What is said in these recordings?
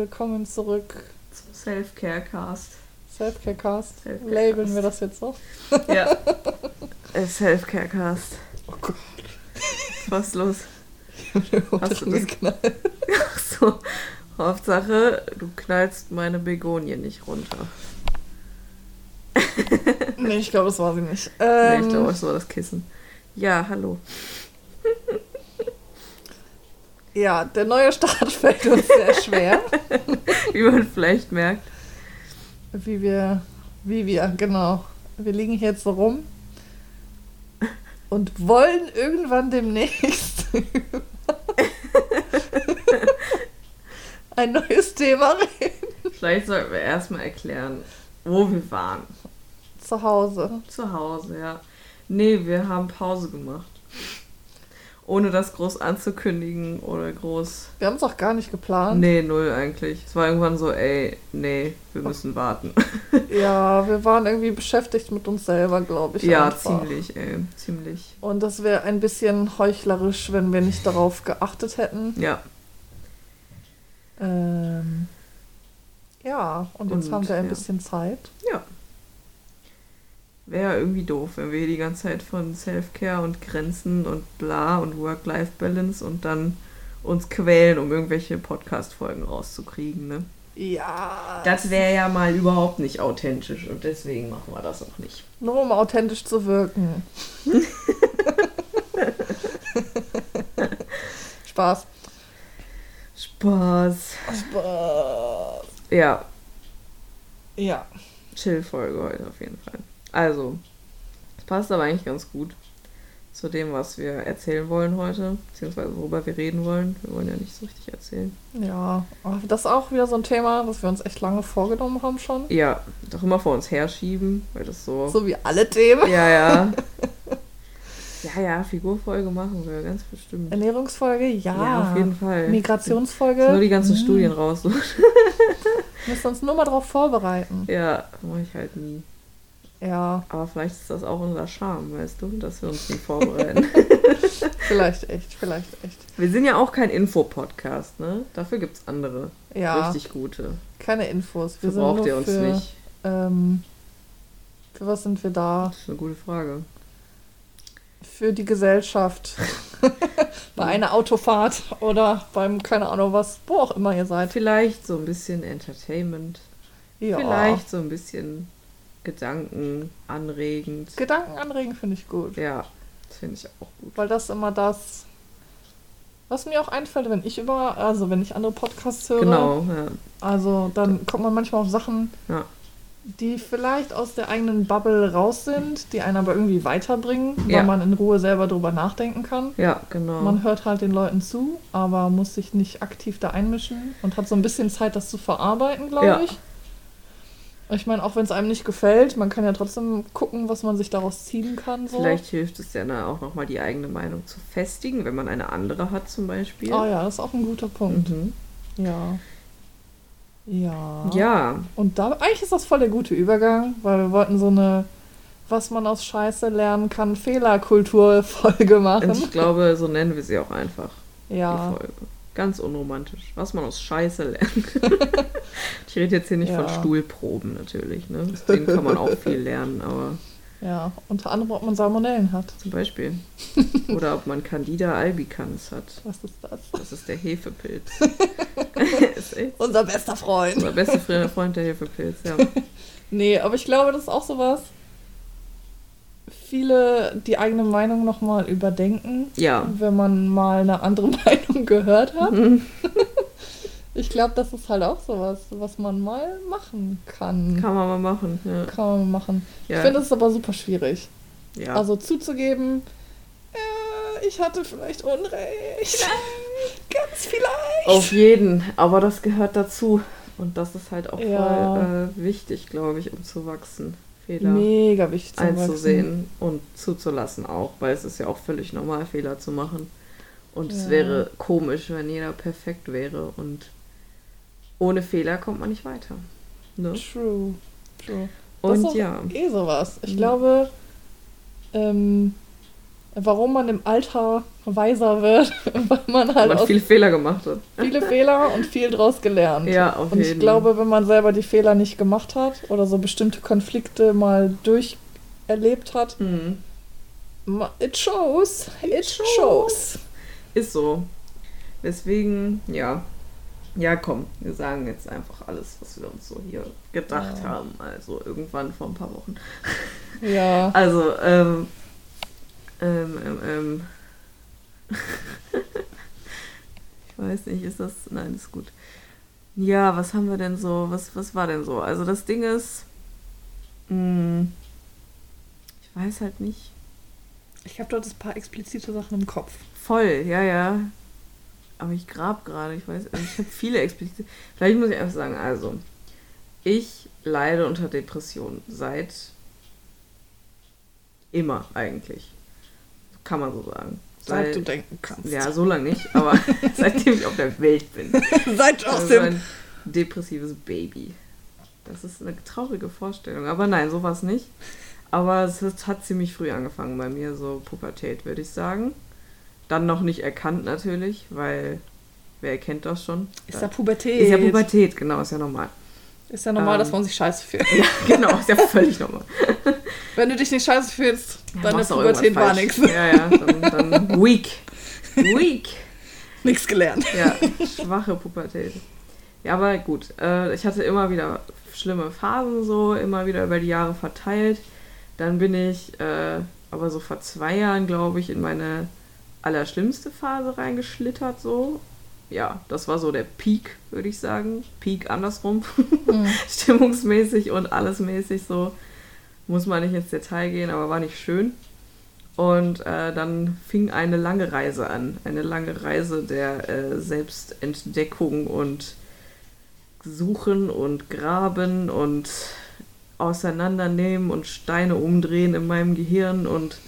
Willkommen zurück zum Self-Care-Cast. Self-Care-Cast. Self Labeln wir das jetzt so? Ja. Self-Care-Cast. Oh Gott. Was ist los? Hast du das geknallt? Ach so. Hauptsache, du knallst meine Begonie nicht runter. nee, ich glaube, das war sie nicht. Ähm, nee, ich glaube, es war das Kissen. Ja, hallo. Ja, der neue Start fällt uns sehr schwer. wie man vielleicht merkt. Wie wir, wie wir, genau. Wir liegen hier jetzt so rum und wollen irgendwann demnächst ein neues Thema reden. Vielleicht sollten wir erstmal erklären, wo wir waren. Zu Hause. Zu Hause, ja. Nee, wir haben Pause gemacht ohne das groß anzukündigen oder groß. Wir haben es auch gar nicht geplant. Nee, null eigentlich. Es war irgendwann so, ey, nee, wir müssen warten. ja, wir waren irgendwie beschäftigt mit uns selber, glaube ich. Ja, einfach. ziemlich, ey, ziemlich. Und das wäre ein bisschen heuchlerisch, wenn wir nicht darauf geachtet hätten. Ja. Ähm, ja, und jetzt und, haben wir ein ja. bisschen Zeit. Ja wäre irgendwie doof, wenn wir hier die ganze Zeit von Self-Care und Grenzen und bla und Work-Life-Balance und dann uns quälen, um irgendwelche Podcast-Folgen rauszukriegen, ne? Ja. Das wäre ja mal überhaupt nicht authentisch und deswegen machen wir das auch nicht. Nur um authentisch zu wirken. Spaß. Spaß. Spaß. Ja. Ja. Chill-Folge heute auf jeden Fall. Also, es passt aber eigentlich ganz gut zu dem, was wir erzählen wollen heute, beziehungsweise worüber wir reden wollen. Wir wollen ja nicht so richtig erzählen. Ja, das ist auch wieder so ein Thema, das wir uns echt lange vorgenommen haben schon. Ja, doch immer vor uns herschieben, weil das so. So wie alle Themen. Ja, ja. ja, ja, Figurfolge machen wir ganz bestimmt. Ernährungsfolge, ja. Ja, auf jeden Fall. Migrationsfolge. Nur die ganzen hm. Studien raus. Wir müssen uns nur mal drauf vorbereiten. Ja, mache ich halt nie. Ja. Aber vielleicht ist das auch unser Charme, weißt du, dass wir uns nicht vorbereiten. vielleicht echt, vielleicht echt. Wir sind ja auch kein Info-Podcast, ne? Dafür gibt es andere. Ja. Richtig gute. Keine Infos. Wir sind braucht ihr uns für, nicht. Ähm, für was sind wir da? Das ist eine gute Frage. Für die Gesellschaft. Bei einer Autofahrt oder beim, keine Ahnung was, wo auch immer ihr seid. Vielleicht so ein bisschen Entertainment. Ja. Vielleicht so ein bisschen Gedanken anregend. Gedanken anregend finde ich gut. Ja, das finde ich auch gut. Weil das immer das, was mir auch einfällt, wenn ich über, also wenn ich andere Podcasts höre. Genau, ja. Also dann kommt man manchmal auf Sachen, ja. die vielleicht aus der eigenen Bubble raus sind, die einen aber irgendwie weiterbringen, weil ja. man in Ruhe selber drüber nachdenken kann. Ja, genau. Man hört halt den Leuten zu, aber muss sich nicht aktiv da einmischen und hat so ein bisschen Zeit, das zu verarbeiten, glaube ja. ich. Ich meine, auch wenn es einem nicht gefällt, man kann ja trotzdem gucken, was man sich daraus ziehen kann. So. Vielleicht hilft es ja dann auch nochmal die eigene Meinung zu festigen, wenn man eine andere hat zum Beispiel. Ah oh ja, das ist auch ein guter Punkt. Mhm. Ja. Ja. Ja. Und da, eigentlich ist das voll der gute Übergang, weil wir wollten so eine, was man aus Scheiße lernen kann, Fehlerkultur-Folge machen. Und ich glaube, so nennen wir sie auch einfach. Ja. Die Folge. Ganz unromantisch. Was man aus Scheiße lernt. ich rede jetzt hier nicht ja. von Stuhlproben natürlich. Ne? Deswegen kann man auch viel lernen, aber. Ja, unter anderem, ob man Salmonellen hat. Zum Beispiel. Oder ob man Candida albicans hat. Was ist das? Das ist der Hefepilz. ist Unser bester Freund. Unser bester Freund, der Hefepilz, ja. nee, aber ich glaube, das ist auch sowas viele die eigene Meinung nochmal überdenken. Ja. Wenn man mal eine andere Meinung gehört hat. Mhm. ich glaube, das ist halt auch sowas, was man mal machen kann. Kann man mal machen, ja. Kann man mal machen. Ja. Ich finde es aber super schwierig. Ja. Also zuzugeben, äh, ich hatte vielleicht Unrecht. Ganz vielleicht. Auf jeden, aber das gehört dazu. Und das ist halt auch voll äh, wichtig, glaube ich, um zu wachsen. Fehler Mega wichtig einzusehen und zuzulassen auch, weil es ist ja auch völlig normal, Fehler zu machen. Und ja. es wäre komisch, wenn jeder perfekt wäre und ohne Fehler kommt man nicht weiter. Ne? True, true. Und das ist ja. eh sowas. Ich mhm. glaube, ähm, warum man im Alter weiser wird, weil man halt Man viele Fehler gemacht hat. viele Fehler und viel draus gelernt. Ja, auf Und ich jeden. glaube, wenn man selber die Fehler nicht gemacht hat oder so bestimmte Konflikte mal durcherlebt hat, Hm. ma- it shows. It, shows. shows. Ist so. Deswegen, ja. Ja, komm, wir sagen jetzt einfach alles, was wir uns so hier gedacht Ja. haben. Also irgendwann vor ein paar Wochen. Ja. Also, ähm. Ähm, ähm, ähm. ich weiß nicht, ist das. Nein, ist gut. Ja, was haben wir denn so? Was, was war denn so? Also, das Ding ist. Mh, ich weiß halt nicht. Ich habe dort ein paar explizite Sachen im Kopf. Voll, ja, ja. Aber ich grab gerade, ich weiß, also ich habe viele explizite. Vielleicht muss ich einfach sagen, also, ich leide unter Depressionen seit immer eigentlich. Kann man so sagen. Seit du denken kannst. Ja, so lange nicht, aber seitdem ich auf der Welt bin. Seit aus Also dem. depressives Baby. Das ist eine traurige Vorstellung. Aber nein, sowas nicht. Aber es hat ziemlich früh angefangen bei mir, so Pubertät, würde ich sagen. Dann noch nicht erkannt natürlich, weil wer erkennt das schon? Ist ja Pubertät. Ist ja Pubertät, genau, ist ja normal. Ist ja normal, Ähm. dass man sich scheiße fühlt. Ja, genau, ist ja völlig normal. Wenn du dich nicht scheiße fühlst, Ja, machst auch Pubertät war nichts. Ja, ja, dann, dann weak. Weak. Nichts gelernt. Ja, schwache Pubertät. Ja, aber gut. Äh, ich hatte immer wieder schlimme Phasen so, immer wieder über die Jahre verteilt. Dann bin ich äh, aber so vor zwei Jahren, glaube ich, in meine allerschlimmste Phase reingeschlittert so. Ja, das war so der Peak, würde ich sagen. Peak andersrum. Mhm. Stimmungsmäßig und alles mäßig so. Muss man nicht ins Detail gehen, aber war nicht schön. Und äh, dann fing eine lange Reise an. Eine lange Reise der äh, Selbstentdeckung und Suchen und Graben und Auseinandernehmen und Steine umdrehen in meinem Gehirn und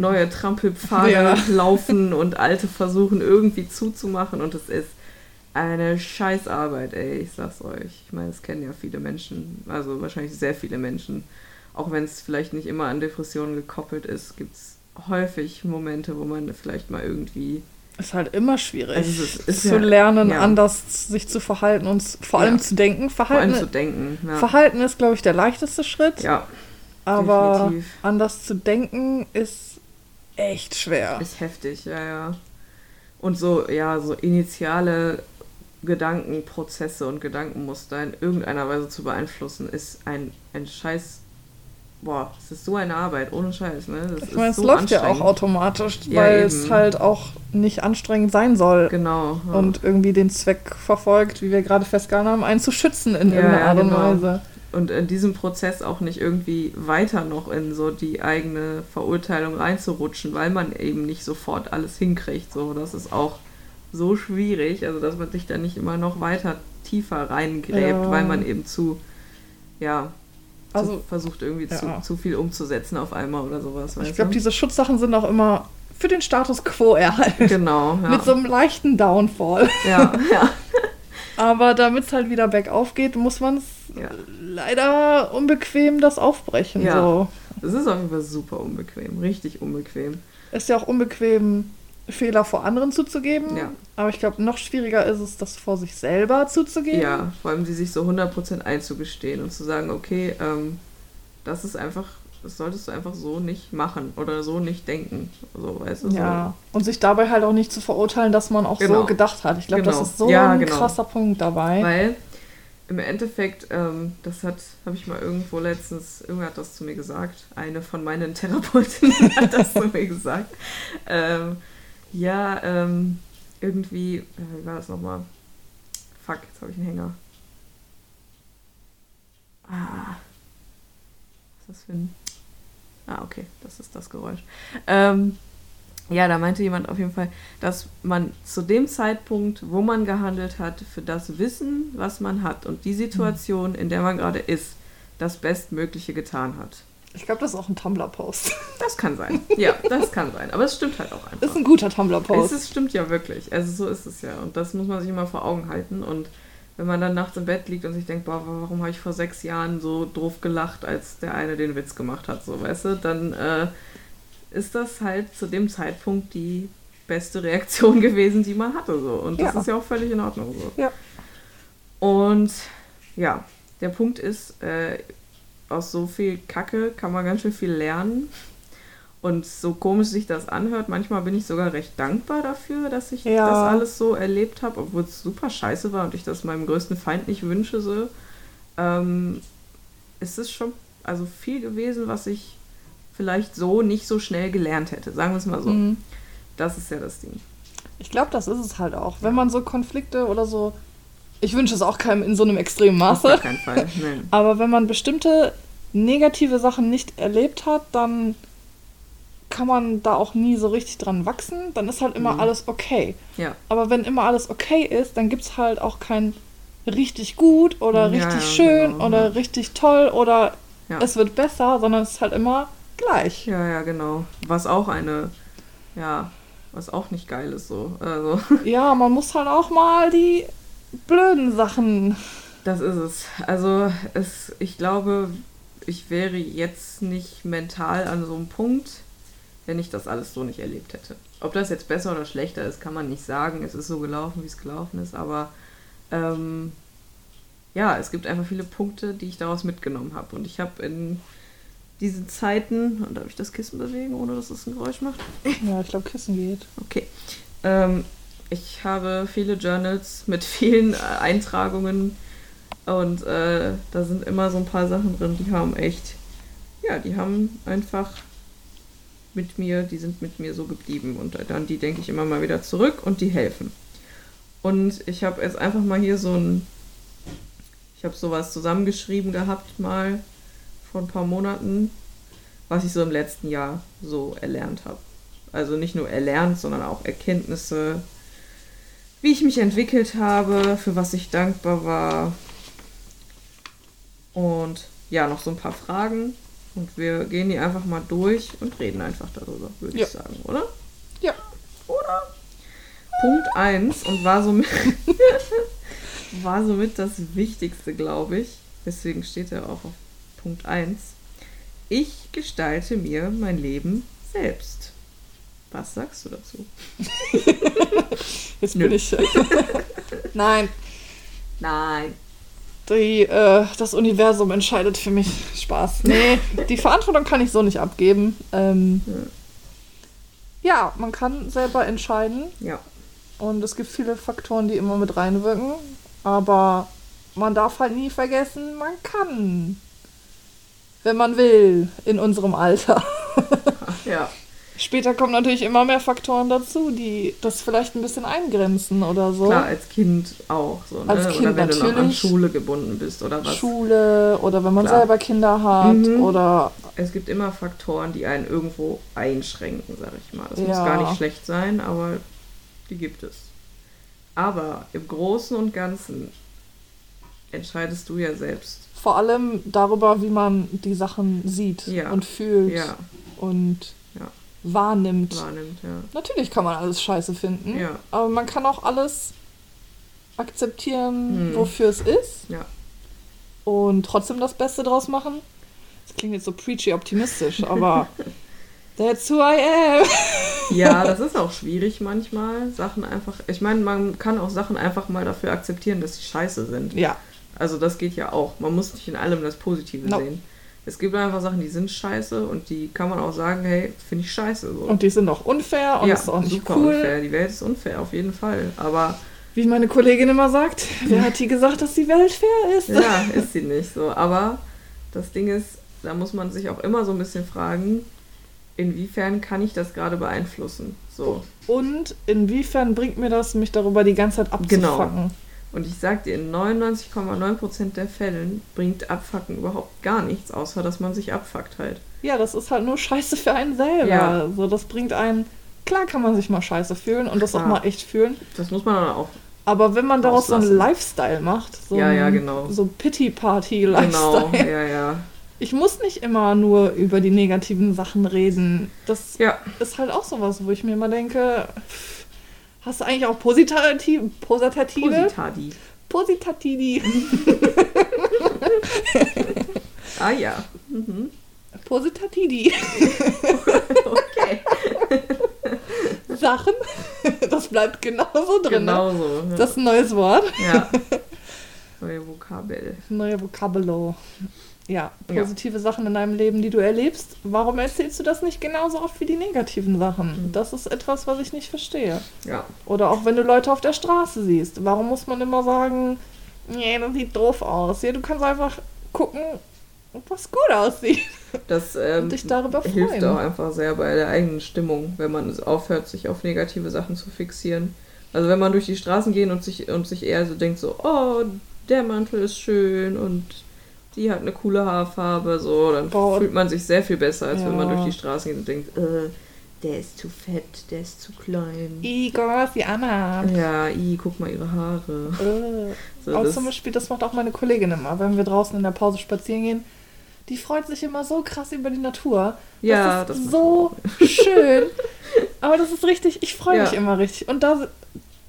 neue Trampelpfade Ja. laufen und alte versuchen irgendwie zuzumachen. Und es ist eine Scheißarbeit, ey, ich sag's euch. Ich meine, das kennen ja viele Menschen, also wahrscheinlich sehr viele Menschen. Auch wenn es vielleicht nicht immer an Depressionen gekoppelt ist, gibt's häufig Momente, wo man vielleicht mal irgendwie Ist halt immer schwierig Also es ist- ist zu ja- lernen, ja. anders sich zu verhalten und vor allem Ja. zu denken. vor allem Verhalten, zu denken. Verhalten ist, glaube ich, der leichteste Schritt. ja aber definitiv. anders zu denken ist echt schwer. Ist heftig, ja, ja. Und so, ja, so initiale Gedankenprozesse und Gedankenmuster in irgendeiner Weise zu beeinflussen, ist ein, ein Scheiß. Boah, es ist so eine Arbeit, ohne Scheiß, ne? Das Ich meine, es so läuft ja auch automatisch, Ja, weil eben. es halt auch nicht anstrengend sein soll. Genau. Ja. Und irgendwie den Zweck verfolgt, wie wir gerade festgehalten haben, einen zu schützen in Ja, irgendeiner Art und genau. Weise. Und in diesem Prozess auch nicht irgendwie weiter noch in so die eigene Verurteilung reinzurutschen, weil man eben nicht sofort alles hinkriegt. So, das ist auch so schwierig, also dass man sich da nicht immer noch weiter tiefer reingräbt, Ja. weil man eben zu, ja, Also, zu, versucht irgendwie ja. zu, zu viel umzusetzen auf einmal oder sowas. Ich glaube, diese Schutzsachen sind auch immer für den Status quo erhalten. Genau, ja. Mit so einem leichten Downfall. ja, ja. Aber damit es halt wieder bergauf geht, muss man es Ja. leider unbequem das aufbrechen. Ja. So. Das ist auf jeden Fall super unbequem, richtig unbequem. Ist ja auch unbequem, Fehler vor anderen zuzugeben. Ja. Aber ich glaube, noch schwieriger ist es, das vor sich selber zuzugeben. Ja, vor allem die sich so 100% einzugestehen und zu sagen, okay, ähm, das ist einfach, das solltest du einfach so nicht machen oder so nicht denken. So, weißt du? Ja, und sich dabei halt auch nicht zu verurteilen, dass man auch Genau. so gedacht hat. Ich glaube, das Genau. ist so Ja, ein genau. krasser Punkt So. dabei. Weil im Endeffekt, ähm, das hat, habe ich mal irgendwo letztens, irgendwer hat das zu mir gesagt, eine von meinen Therapeutinnen hat das zu mir gesagt. Ähm, ja, ähm, irgendwie, äh, wie war das nochmal? Fuck, jetzt habe ich einen Hänger. Ah. Was ist das für ein. Ah, okay, das ist das Geräusch. Ähm, ja, da meinte jemand auf jeden Fall, dass man zu dem Zeitpunkt, wo man gehandelt hat, für das Wissen, was man hat und die Situation, in der man gerade ist, das Bestmögliche getan hat. Ich glaube, das ist auch ein Tumblr-Post. Das kann sein. Ja, das kann sein. Aber es stimmt halt auch einfach. Ist ein guter Es Tumblr-Post. ist, stimmt ja wirklich. Also so ist es ja. Und das muss man sich immer vor Augen halten. Und wenn man dann nachts im Bett liegt und sich denkt, boah, warum habe ich vor sechs Jahren so doof gelacht, als der eine den Witz gemacht hat, so weißt du, dann äh, ist das halt zu dem Zeitpunkt die beste Reaktion gewesen, die man hatte. So. Und das Ja. ist ja auch völlig in Ordnung so. Ja. Und ja, der Punkt ist, äh, aus so viel Kacke kann man ganz schön viel lernen. Und so komisch sich das anhört, manchmal bin ich sogar recht dankbar dafür, dass ich Ja. das alles so erlebt habe, obwohl es super scheiße war und ich das meinem größten Feind nicht wünsche. So. Ähm, es ist schon also viel gewesen, was ich vielleicht so nicht so schnell gelernt hätte. Sagen wir es mal so. Mhm. Das ist ja das Ding. Ich glaube, das ist es halt auch. Wenn man so Konflikte oder so. Ich wünsche es auch keinem in so einem extremen Auf Maße. keinen Fall. Nein. Aber wenn man bestimmte negative Sachen nicht erlebt hat, dann kann man da auch nie so richtig dran wachsen. Dann ist halt immer Mhm. alles okay. Ja. Aber wenn immer alles okay ist, dann gibt es halt auch kein richtig gut oder richtig ja, schön genau, oder richtig toll oder Ja. es wird besser, sondern es ist halt immer gleich. Ja, ja, genau. Was auch eine, ja, was auch nicht geil ist so. Also, Ja, man muss halt auch mal die blöden Sachen. das ist es. Also, es, ich glaube, ich wäre jetzt nicht mental an so einem Punkt, wenn ich das alles so nicht erlebt hätte. Ob das jetzt besser oder schlechter ist, kann man nicht sagen. Es ist so gelaufen, wie es gelaufen ist, aber ähm, ja, es gibt einfach viele Punkte, die ich daraus mitgenommen habe. Und ich habe in diesen Zeiten, und darf ich das Kissen bewegen, ohne dass es ein Geräusch macht? Ja, ich glaube, Kissen geht. Okay. Ähm, ich habe viele Journals mit vielen äh, Eintragungen und äh, da sind immer so ein paar Sachen drin, die haben echt, ja, die haben einfach mit mir, die sind mit mir so geblieben und dann die denke ich immer mal wieder zurück und die helfen. Und ich habe jetzt einfach mal hier so ein, ich habe sowas zusammengeschrieben gehabt mal vor ein paar Monaten, was ich so im letzten Jahr so erlernt habe. Also nicht nur erlernt, sondern auch Erkenntnisse, wie ich mich entwickelt habe, für was ich dankbar war. Und ja, noch so ein paar Fragen. Und wir gehen die einfach mal durch und reden einfach darüber, würde Ja. ich sagen, oder? Ja. Oder? Punkt 1 und war somit, war somit das Wichtigste, glaube ich. Deswegen steht er auch auf Punkt 1. Ich gestalte mir mein Leben selbst. Was sagst du dazu? Jetzt bin ich. Nein, Nein. Die, äh, das Universum entscheidet für mich. Spaß. Nee, die Verantwortung kann ich so nicht abgeben. Ähm, ja, man kann selber entscheiden. Ja. Und es gibt viele Faktoren, die immer mit reinwirken. Aber man darf halt nie vergessen, man kann. Wenn man will, in unserem Alter. Ja. Später kommen natürlich immer mehr Faktoren dazu, die das vielleicht ein bisschen eingrenzen oder so. Klar, als Kind auch. So, ne? Als Kind oder wenn du noch an natürlich. Schule gebunden bist oder was. Schule oder wenn man Klar. selber Kinder hat Mhm. oder Es gibt immer Faktoren, die einen irgendwo einschränken, sag ich mal. Das muss Ja. gar nicht schlecht sein, aber die gibt es. Aber im Großen und Ganzen entscheidest du ja selbst. vor allem darüber, wie man die Sachen sieht Ja. und fühlt Ja, und. Wahrnimmt. wahrnimmt, ja. Natürlich kann man alles scheiße finden, Ja. aber man kann auch alles akzeptieren, Hm. wofür es ist Ja. und trotzdem das Beste draus machen. Das klingt jetzt so preachy optimistisch, aber that's who I am. Ja, das ist auch schwierig manchmal, Sachen einfach. Ich meine, man kann auch Sachen einfach mal dafür akzeptieren, dass sie scheiße sind. Ja, Also das geht ja auch. Man muss nicht in allem das Positive No. sehen. Es gibt einfach Sachen, die sind scheiße und die kann man auch sagen, hey, finde ich scheiße. So. und die sind auch unfair und ja, ist auch nicht super cool. unfair. Die Welt ist unfair, auf jeden Fall. Aber Wie meine Kollegin immer sagt, wer hat die gesagt, dass die Welt fair ist? ja, ist sie nicht so. Aber das Ding ist, da muss man sich auch immer so ein bisschen fragen, inwiefern kann ich das gerade beeinflussen? So. Und inwiefern bringt mir das, mich darüber die ganze Zeit Genau. Und ich sag dir, in 99,9% der Fällen bringt Abfacken überhaupt gar nichts, außer dass man sich abfuckt halt. Ja, das ist halt nur Scheiße für einen selber. Ja. So, das bringt einen. Klar kann man sich mal Scheiße fühlen und das auch Klar. mal echt fühlen. Das muss man dann auch Aber wenn man daraus so einen. Lifestyle macht, so Ja, ja, genau. so Pity-Party-Lifestyle. Genau, ja, ja. Ich muss nicht immer nur über die negativen Sachen reden. Das Ja, ist halt auch sowas, wo ich mir immer denke, pff, hast du eigentlich auch Positativ Positative? Positadi. Positativi. Ah ja. Mhm. Positatidi. Okay. Sachen. Das bleibt genauso drin. ne? Genau so. Ja. Das ist ein neues Wort. ja. Neue Vokabel. Neue Vokabelo. Ja, Ja. positive Sachen in deinem Leben, die du erlebst. Warum erzählst du das nicht genauso oft wie die negativen Sachen? Mhm. Das ist etwas, was ich nicht verstehe. Ja. Oder auch wenn du Leute auf der Straße siehst. Warum muss man immer sagen, nee, das sieht doof aus? Ja, du kannst einfach gucken, was gut aussieht. Das ähm, Und dich darüber hilft freuen. auch einfach sehr bei der eigenen Stimmung, wenn man es aufhört, sich auf negative Sachen zu fixieren. Also wenn man durch die Straßen geht und sich, und sich eher so denkt, so, oh, der Mantel ist schön und die hat eine coole Haarfarbe, so, dann Boah. fühlt man sich sehr viel besser, als wenn man Ja. durch die Straßen geht und denkt, äh, der ist zu fett, der ist zu klein. Igor, die Anna. Ja, i, guck mal ihre Haare. Äh. So, Aber das- zum Beispiel, das macht auch meine Kollegin immer, wenn wir draußen in der Pause spazieren gehen. Die freut sich immer so krass über die Natur. ja, das das ist macht so schön. Aber das ist richtig, ich freue Ja. mich immer richtig. Und da,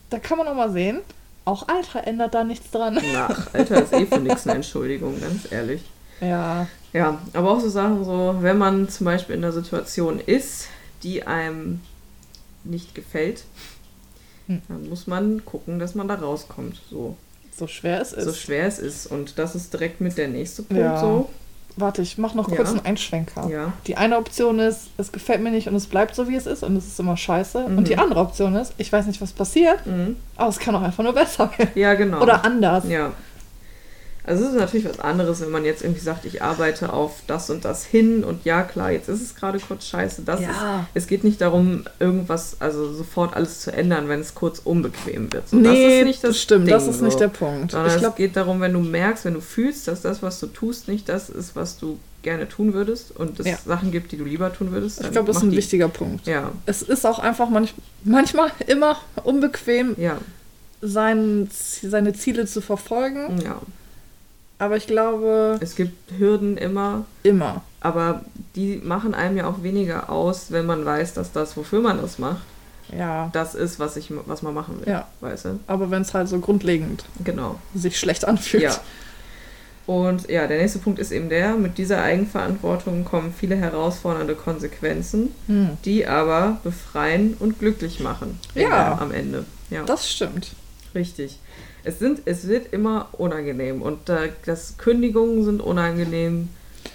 da kann man auch mal sehen, auch Alter ändert da nichts dran. Nach, Alter ist eh für nichts eine Entschuldigung, ganz ehrlich. Ja, Ja, aber auch so Sachen so, wenn man zum Beispiel in einer Situation ist, die einem nicht gefällt, Hm. dann muss man gucken, dass man da rauskommt. So, so schwer es ist. so schwer es ist. Und das ist direkt mit der nächste Punkt Ja. so. Warte, ich mache noch Ja. kurz einen Einschwenker. Ja. Die eine Option ist, es gefällt mir nicht und es bleibt so, wie es ist und es ist immer scheiße. Mhm. Und die andere Option ist, ich weiß nicht, was passiert, Mhm. aber es kann auch einfach nur besser werden. Ja, genau. Oder anders. Ja. Also es ist natürlich was anderes, wenn man jetzt irgendwie sagt, ich arbeite auf das und das hin und ja klar, jetzt ist es gerade kurz scheiße. Das Ja. ist, es geht nicht darum, irgendwas, also sofort alles zu ändern, wenn es kurz unbequem wird. So, nee, das ist nicht das stimmt, Ding, das ist nicht so. der Punkt. Sondern Ich es glaube, geht darum, wenn du merkst, wenn du fühlst, dass das, was du tust, nicht das ist, was du gerne tun würdest und es Ja. Sachen gibt, die du lieber tun würdest. ich dann glaub, das ist ein die. wichtiger Punkt. Ja, Es ist auch einfach manch, manchmal immer unbequem, ja, sein, seine Ziele zu verfolgen. ja. Aber ich glaube, Es gibt Hürden immer, immer. aber die machen einem ja auch weniger aus, wenn man weiß, dass das, wofür man das macht, Ja. das ist, was, ich, was man machen will. Ja. Weißt du? Aber wenn es halt so grundlegend Genau. sich schlecht anfühlt. Ja. Und ja, der nächste Punkt ist eben der, mit dieser Eigenverantwortung kommen viele herausfordernde Konsequenzen, Hm. die aber befreien und glücklich machen. Ja. Am Ende. Ja, Das stimmt. richtig. Es, sind, es wird immer unangenehm und äh, das Kündigungen sind unangenehm,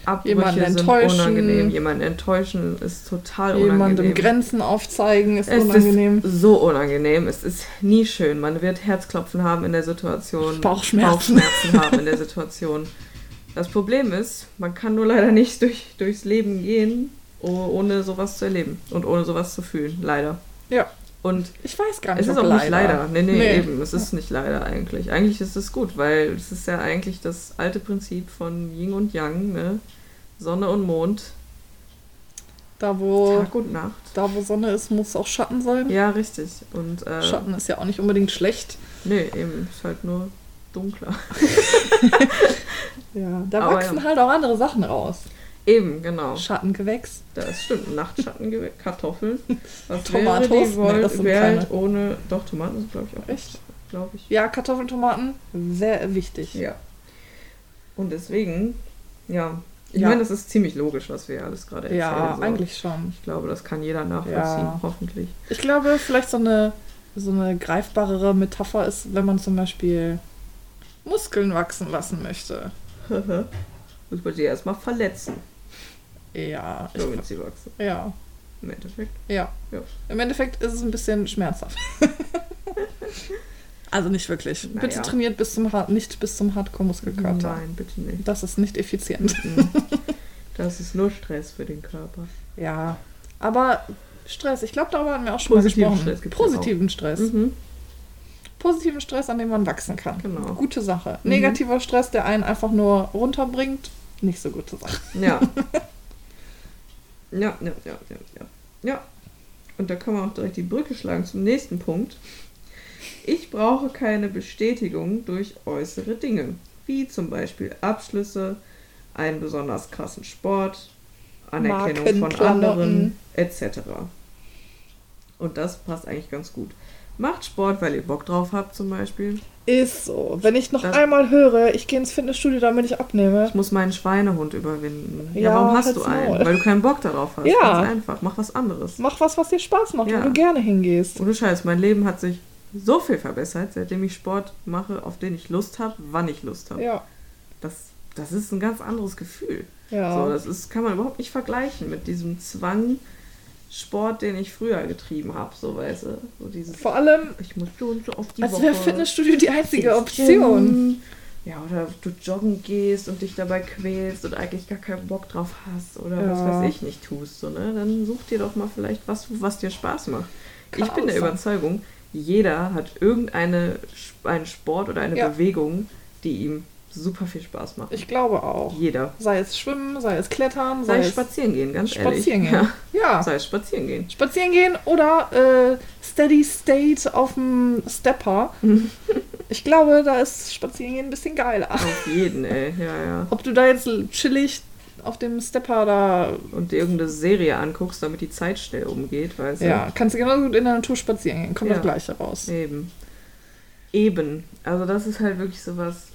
Abbrüche Jemanden sind enttäuschen. unangenehm, jemanden enttäuschen ist total Jemandem unangenehm. Grenzen aufzeigen ist Es unangenehm. ist so unangenehm. Es ist nie schön. Man wird Herzklopfen haben in der Situation. Bauchschmerzen. Bauchschmerzen haben in der Situation. Das Problem ist, man kann nur leider nicht durch, durchs Leben gehen, oh- ohne sowas zu erleben und ohne sowas zu fühlen. Leider. Ja. Und Ich weiß gar nicht, es ist auch nicht leider. Nee, nee, Nee. eben. Es ist nicht leider eigentlich. Eigentlich ist es gut, weil es ist ja eigentlich das alte Prinzip von Yin und Yang, ne? Sonne und Mond, Da wo, Tag und Nacht. da, wo Sonne ist, muss auch Schatten sein. Ja, richtig. Und äh, Schatten ist ja auch nicht unbedingt schlecht. Nee, eben, ist halt nur dunkler. Ja, da Aber wachsen ja. halt auch andere Sachen raus. Eben, genau. Schattengewächs. Das stimmt. Nachtschatten, Kartoffeln. Was Tomatoes? wäre die Nee, Welt, das sind Welt ohne... Doch, Tomaten sind, glaube ich, auch. Echt? Glaube ich. Ja, Kartoffeln, Tomaten, sehr wichtig. Ja. Und deswegen, ja. Ich Ja. meine, das ist ziemlich logisch, was wir alles gerade erzählen. Ja, so. eigentlich schon. Ich glaube, das kann jeder nachvollziehen, Ja. hoffentlich. Ich glaube, vielleicht so eine, so eine greifbarere Metapher ist, wenn man zum Beispiel Muskeln wachsen lassen möchte. Muss man sie erstmal verletzen, Ja, ich, damit sie wachsen. ja, Im Endeffekt. ja. Ja. Im Endeffekt ist es ein bisschen schmerzhaft. also nicht wirklich. Naja. Bitte trainiert bis zum Hard nicht bis zum Hardcore-Muskelkater. Nein, bitte nicht. Das ist nicht effizient. Mhm. Das ist nur Stress für den Körper. Ja, aber Stress, ich glaube, darüber hatten wir auch schon Positiven mal gesprochen. Stress Positiven Stress. Mhm. Positiven Stress, an dem man wachsen kann. Genau. Gute Sache. Mhm. Negativer Stress, der einen einfach nur runterbringt, nicht so gute Sache. Ja. ja, ja, ja, ja, ja. Ja. Und da können wir auch direkt die Brücke schlagen zum nächsten Punkt. Ich brauche keine Bestätigung durch äußere Dinge, wie zum Beispiel Abschlüsse, einen besonders krassen Sport, Anerkennung von anderen, etc. Und das passt eigentlich ganz gut. Macht Sport, weil ihr Bock drauf habt zum Beispiel. Ist so. Wenn ich noch Das- einmal höre, ich gehe ins Fitnessstudio, damit ich abnehme. Ich muss meinen Schweinehund überwinden. Ja, Ja, warum hast du einen? Maul. Weil du keinen Bock darauf hast. Ja. Ganz einfach. Mach was anderes. Mach was, was dir Spaß macht, Ja. wo du gerne hingehst. Ohne Scheiß, mein Leben hat sich so viel verbessert, seitdem ich Sport mache, auf den ich Lust habe, wann ich Lust habe. Ja. Das, das ist ein ganz anderes Gefühl. Ja. So, das ist, kann man überhaupt nicht vergleichen mit diesem Zwang Sport, den ich früher getrieben habe, so weißt du. So dieses, Vor allem, ich muss so und so auf die als Woche. wäre Fitnessstudio die einzige Option. Ja, oder du joggen gehst und dich dabei quälst und eigentlich gar keinen Bock drauf hast oder was Ja. weiß ich nicht tust, so, ne? Dann such dir doch mal vielleicht was, was dir Spaß macht. Kann ich bin der sein. Überzeugung, jeder hat irgendeine einen Sport oder eine Ja. Bewegung, die ihm super viel Spaß macht. Ich glaube auch. Jeder. Sei es Schwimmen, sei es Klettern, Sei sei, es spazieren gehen, ganz spazieren ehrlich. gehen. Ja. Ja. Sei es spazieren gehen. Spazieren gehen oder äh, Steady State auf dem Stepper. ich glaube, da ist Spazieren gehen ein bisschen geiler. Auf jeden, ey. Ja, ja. Ob du da jetzt chillig auf dem Stepper da. Und dir irgendeine Serie anguckst, damit die Zeit schnell umgeht, weißt du? Ja, kannst du genauso gut in der Natur spazieren gehen. Kommt Ja. das Gleiche raus. Eben. Eben. Also das ist halt wirklich sowas,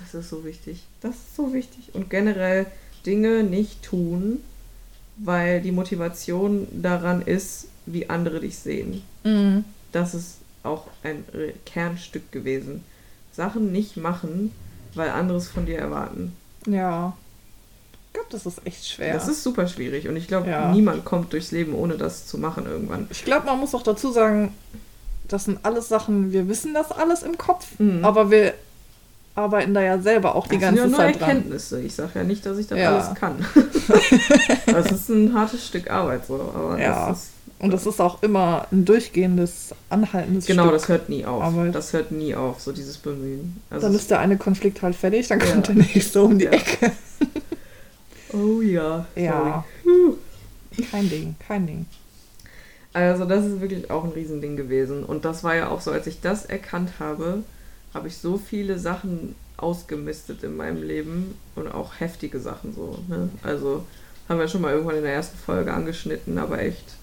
das ist so wichtig. Das ist so wichtig. Und generell Dinge nicht tun, weil die Motivation daran ist, wie andere dich sehen. Mhm. Das ist auch ein Kernstück gewesen. Sachen nicht machen, weil andere es von dir erwarten. Ja. Ich glaube, das ist echt schwer. Das ist super schwierig und ich glaube, Ja. niemand kommt durchs Leben, ohne das zu machen irgendwann. ich glaube, man muss auch dazu sagen, das sind alles Sachen, wir wissen das alles im Kopf, Mhm. aber wir arbeiten da ja selber auch die das sind ganze ja nur Zeit dran. Erkenntnisse. Ich sage ja nicht, dass ich das Ja. alles kann. das ist ein hartes Stück Arbeit so, aber Ja. das ist Und das ist auch immer ein durchgehendes, anhaltendes genau, Stück. das hört nie auf. Arbeit. Das hört nie auf, so dieses Bemühen. Also Dann ist der eine Konflikt halt fertig, dann kommt Ja. der nächste um die Ja. Ecke. oh ja. Ja. Sorry. Kein Ding, kein Ding. Also das ist wirklich auch ein Riesending gewesen. Und das war ja auch so, als ich das erkannt habe, habe ich so viele Sachen ausgemistet in meinem Leben und auch heftige Sachen so. Ne? Also haben wir schon mal irgendwann in der ersten Folge angeschnitten, aber echt